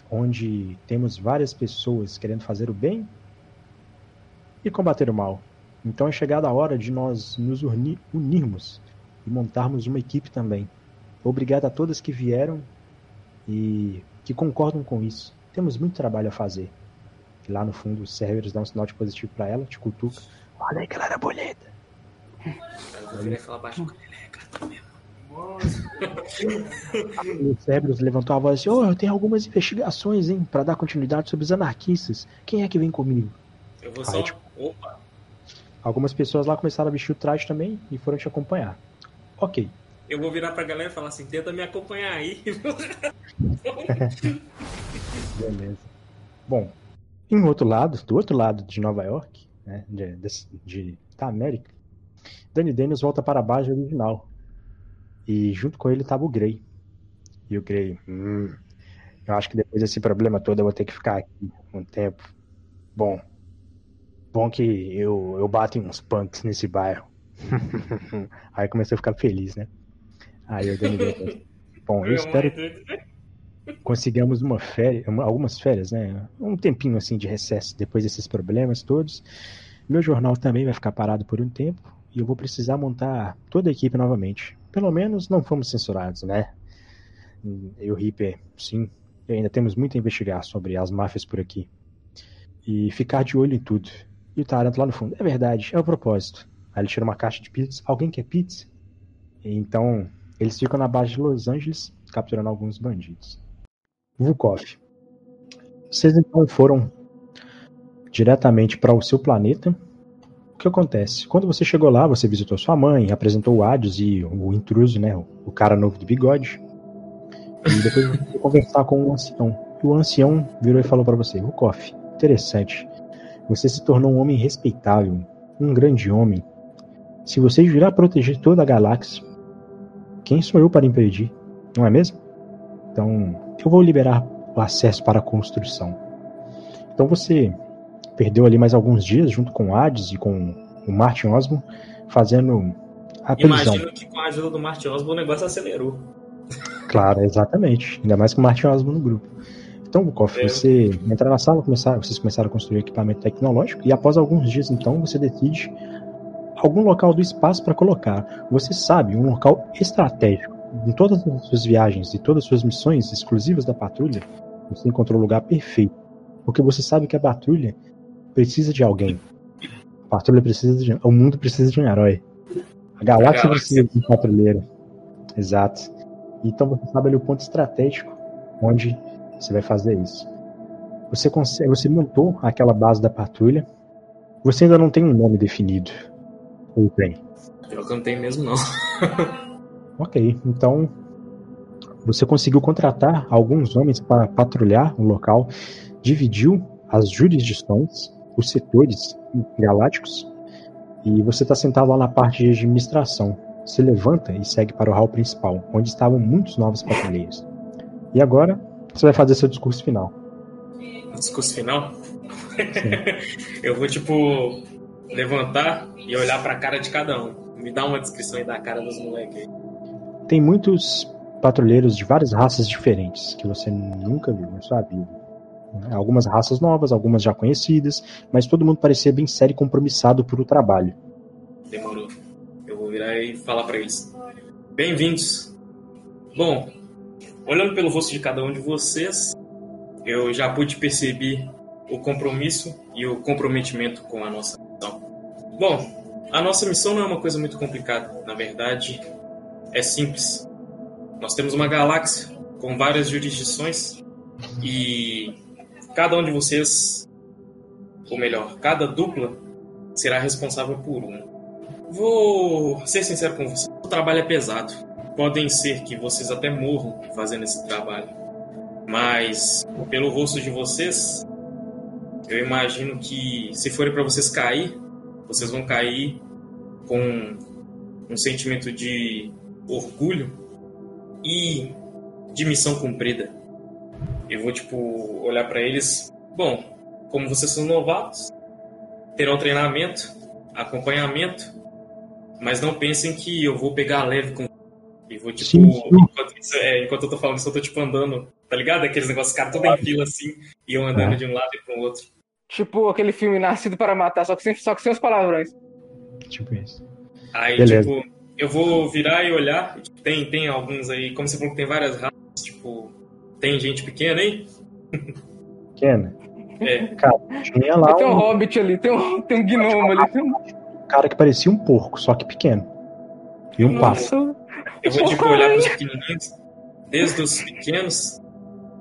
Speaker 1: onde temos várias pessoas querendo fazer o bem e combater o mal. Então é chegada a hora de nós nos uni- unirmos e montarmos uma equipe também. Obrigado a todas que vieram e que concordam com isso. Temos muito trabalho a fazer. E lá no fundo, o Cerberus dá um sinal de positivo pra ela, te cutuca. Olha aí, galera bonita.
Speaker 2: Eu vou virar e falar baixo. Ele é mesmo.
Speaker 1: O Cerberus levantou a voz assim: Ô, eu tenho algumas investigações, hein, pra dar continuidade sobre os anarquistas. Quem é que vem comigo?
Speaker 2: Eu vou
Speaker 1: Aí,
Speaker 2: só.
Speaker 1: tipo-
Speaker 2: Opa!
Speaker 1: Algumas pessoas lá começaram a vestir o traje também e foram te acompanhar. Ok.
Speaker 2: Eu vou virar pra galera e falar assim: tenta me acompanhar aí.
Speaker 1: Beleza. Bom, em outro lado, do outro lado de Nova York, né, de, de- da América, Danny Daniels volta para a base original. E junto com ele estava o Grey. E o Grey, hum, eu acho que depois desse problema todo eu vou ter que ficar aqui um tempo. Bom, bom que eu, eu bato em uns punks nesse bairro. Aí comecei a ficar feliz, né? Aí o Danny Daniels, bom, eu espero consigamos uma férias, uma- algumas férias, né? Um tempinho assim de recesso depois desses problemas todos. Meu jornal também vai ficar parado por um tempo e eu vou precisar montar toda a equipe novamente. Pelo menos não fomos censurados, né? Eu, Reaper, sim. E ainda temos muito a investigar sobre as máfias por aqui. E ficar de olho em tudo. E o Taranto lá no fundo. É verdade, é o propósito. Aí ele tira uma caixa de pizza. Alguém quer pizza? Então, eles ficam na base de Los Angeles, capturando alguns bandidos. Vukov. Vocês então foram diretamente para o seu planeta. O que acontece? Quando você chegou lá, você visitou sua mãe, apresentou o Hades e o intruso, né? O cara novo do bigode. E depois você foi conversar com o ancião. E o ancião virou e falou para você: Vukov, interessante. Você se tornou um homem respeitável, um grande homem. Se você jurar proteger toda a galáxia, quem sou eu para impedir? Não é mesmo? Então, eu vou liberar o acesso para a construção. Então você perdeu ali mais alguns dias junto com o Hades e com o Martin Osmo fazendo a prisão.
Speaker 2: Imagino que com a ajuda do Martin Osborn o negócio acelerou.
Speaker 1: Claro, exatamente. Ainda mais com o Martin Osmo no grupo. Então, Bukov,
Speaker 2: É.
Speaker 1: você entra na sala, começar, vocês começaram a construir equipamento tecnológico e após alguns dias, então, você decide algum local do espaço para colocar. Você sabe, um local estratégico. Em todas as suas viagens e todas as suas missões exclusivas da patrulha, você encontrou o lugar perfeito. Porque você sabe que a patrulha precisa de alguém. A patrulha precisa de. O mundo precisa de um herói. A galáxia,
Speaker 2: galáxia.
Speaker 1: precisa de um patrulheiro. Exato. Então você sabe ali o ponto estratégico onde você vai fazer isso. Você consegue, você montou aquela base da patrulha. Você ainda não tem um nome definido. Ou tem?
Speaker 2: Pior que eu não tenho mesmo, não.
Speaker 1: Ok, então você conseguiu contratar alguns homens para patrulhar o local, dividiu as jurisdições, os setores galácticos, e você está sentado lá na parte de administração. Se levanta e segue para o hall principal, onde estavam muitos novos patrulheiros. E agora você vai fazer seu discurso final.
Speaker 2: Discurso final? eu vou, tipo, levantar e olhar pra cara de cada um. Me dá uma descrição aí da cara dos moleques aí.
Speaker 1: Tem muitos patrulheiros de várias raças diferentes que você nunca viu na sua vida. Algumas raças novas, algumas já conhecidas, mas todo mundo parecia bem sério e compromissado por o trabalho.
Speaker 2: Demorou. Eu vou virar e falar pra eles. Bem-vindos. Bom, olhando pelo rosto de cada um de vocês, eu já pude perceber o compromisso e o comprometimento com a nossa missão. Bom, a nossa missão não é uma coisa muito complicada. Na verdade, é simples. Nós temos uma galáxia com várias jurisdições e cada um de vocês, ou melhor, cada dupla será responsável por um. Vou ser sincero com vocês, o trabalho é pesado. Podem ser que vocês até morram fazendo esse trabalho. Mas, pelo rosto de vocês, eu imagino que se forem para vocês cair, vocês vão cair com um sentimento de orgulho e de missão cumprida. Eu vou, tipo, olhar para eles. Bom, como vocês são novatos, terão treinamento, acompanhamento, mas não pensem que eu vou pegar leve com. E vou, tipo,
Speaker 1: Sim, sim.
Speaker 2: enquanto, isso- é, enquanto eu tô falando isso, eu tô, tipo, andando, tá ligado? Aqueles negócios, cara, tudo em fila assim, e eu andando
Speaker 1: É.
Speaker 2: de um lado e pro outro.
Speaker 4: Tipo aquele filme Nascido para Matar, só que sem, só que sem os palavrões.
Speaker 1: Tipo isso.
Speaker 2: Aí,
Speaker 1: Beleza.
Speaker 2: tipo, eu vou virar e olhar. tipo, Tem, tem alguns aí, como você falou que tem várias raças, tipo, tem gente pequena aí?
Speaker 1: Pequena.
Speaker 2: É.
Speaker 1: Cara, tinha lá
Speaker 4: Tem um
Speaker 1: um
Speaker 4: hobbit ali, tem um, tem um gnomo ali. Tem um...
Speaker 1: cara que parecia um porco, só que pequeno. E um pássaro.
Speaker 4: Nossa,
Speaker 2: Eu vou, tipo, olhar pros pequenininhos, desde os pequenos,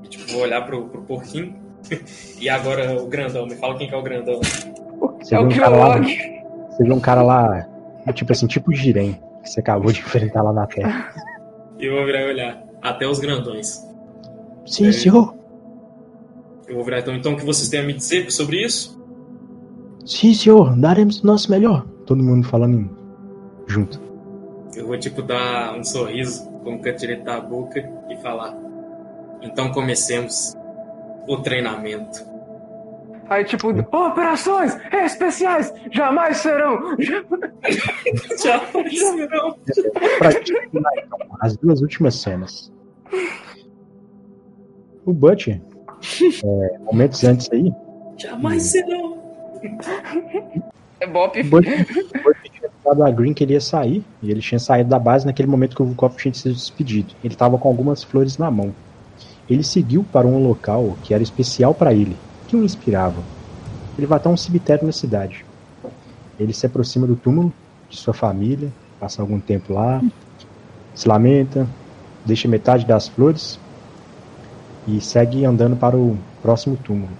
Speaker 2: e, tipo, vou olhar pro, pro porquinho. E agora o grandão, me fala quem que é o grandão.
Speaker 1: Você
Speaker 4: é
Speaker 1: viu
Speaker 4: o
Speaker 1: um cara lá,
Speaker 4: Kilowog.
Speaker 1: você viu um cara lá, tipo assim, tipo Jiren, que você acabou de enfrentar lá na Terra.
Speaker 2: Eu vou virar e olhar. Até os grandões.
Speaker 1: Sim,
Speaker 2: É.
Speaker 1: senhor.
Speaker 2: Eu vou virar então, então o que vocês têm a me dizer sobre isso?
Speaker 1: Sim, senhor. Daremos o nosso melhor. Todo mundo falando em- junto.
Speaker 2: Eu vou, tipo, dar um sorriso com o canto direito da boca e falar. Então comecemos o treinamento.
Speaker 4: Aí, tipo, operações especiais jamais serão.
Speaker 2: Tchau, não.
Speaker 1: Pra então, as duas últimas cenas. O Butcher, é, momentos antes aí,
Speaker 2: Jamais serão.
Speaker 4: É Bop.
Speaker 1: o Butcher, o Butcher tinha falado a Green que ele ia sair, e ele tinha saído da base naquele momento que o Vukov tinha se despedido. Ele estava com algumas flores na mão. Ele seguiu para um local que era especial para ele, que o inspirava. Ele vai até um cemitério na cidade. Ele se aproxima do túmulo de sua família, passa algum tempo lá, se lamenta, deixa metade das flores e segue andando para o próximo túmulo.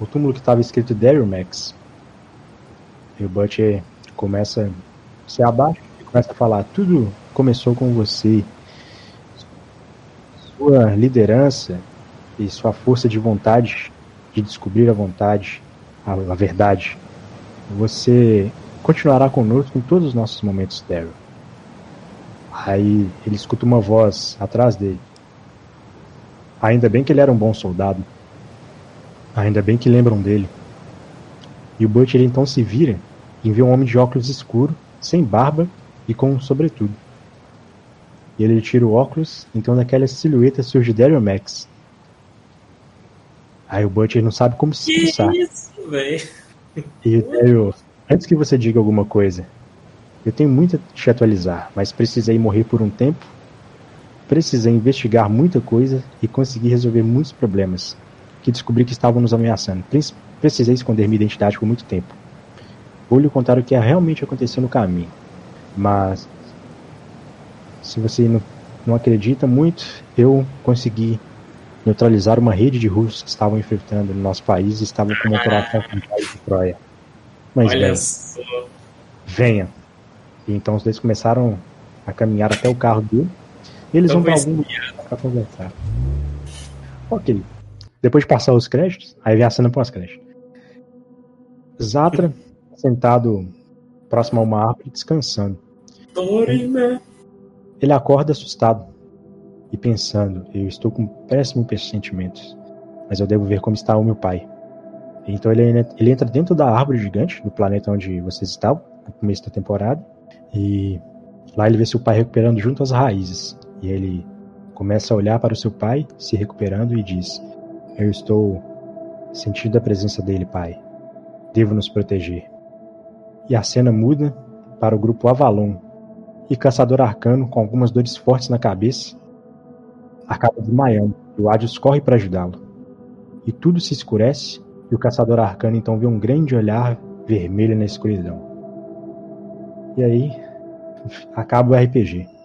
Speaker 1: O túmulo que estava escrito Daryl Max. E o Butcher começa se abaixo e começa a falar: Tudo começou com você. Sua liderança e sua força de vontade de descobrir a vontade, a, a verdade. Você continuará conosco em todos os nossos momentos, Daryl. Aí ele escuta uma voz atrás dele. Ainda bem que ele era um bom soldado. Ainda bem que lembram dele. E o Butcher então se vira e vê um homem de óculos escuro, sem barba e com um sobretudo. E ele tira o óculos, então daquela silhueta surge Daryl Max. Aí o Butcher não sabe como se
Speaker 2: Que
Speaker 1: expressar.
Speaker 2: isso, velho?
Speaker 1: E Daryl, antes que você diga alguma coisa, eu tenho muito a te atualizar, mas precisei morrer por um tempo. Precisei investigar muita coisa e conseguir resolver muitos problemas que descobri que estavam nos ameaçando. Pre- Precisei esconder minha identidade por muito tempo. Vou lhe contar o que realmente aconteceu no caminho. Mas se você não, não acredita muito, eu consegui neutralizar uma rede de russos que estavam infiltrando no nosso país e estavam com uma operação contra de Troia. Mas
Speaker 2: Olha
Speaker 1: venha,
Speaker 2: só.
Speaker 1: venha. E então os dois começaram a caminhar até o carro dele. E eles
Speaker 2: Então
Speaker 1: vão
Speaker 2: foi
Speaker 1: algum pra conversar. Ok. Depois de passar os créditos, aí vem a cena pós-crédito. Zatra sentado próximo a uma árvore descansando. Ele acorda assustado e pensando: eu estou com péssimos sentimentos, mas eu devo ver como está o meu pai. Então ele, ele entra dentro da árvore gigante do planeta onde vocês estavam no começo da temporada e lá ele vê seu pai recuperando junto às raízes e ele começa a olhar para o seu pai se recuperando e diz: Eu estou sentindo a presença dele, pai. Devo nos proteger. E a cena muda para o grupo Avalon, e Caçador Arcano, com algumas dores fortes na cabeça, acaba desmaiando e o Adios corre para ajudá-lo. E tudo se escurece e o Caçador Arcano então vê um grande olhar vermelho na escuridão. E aí acaba o RPG.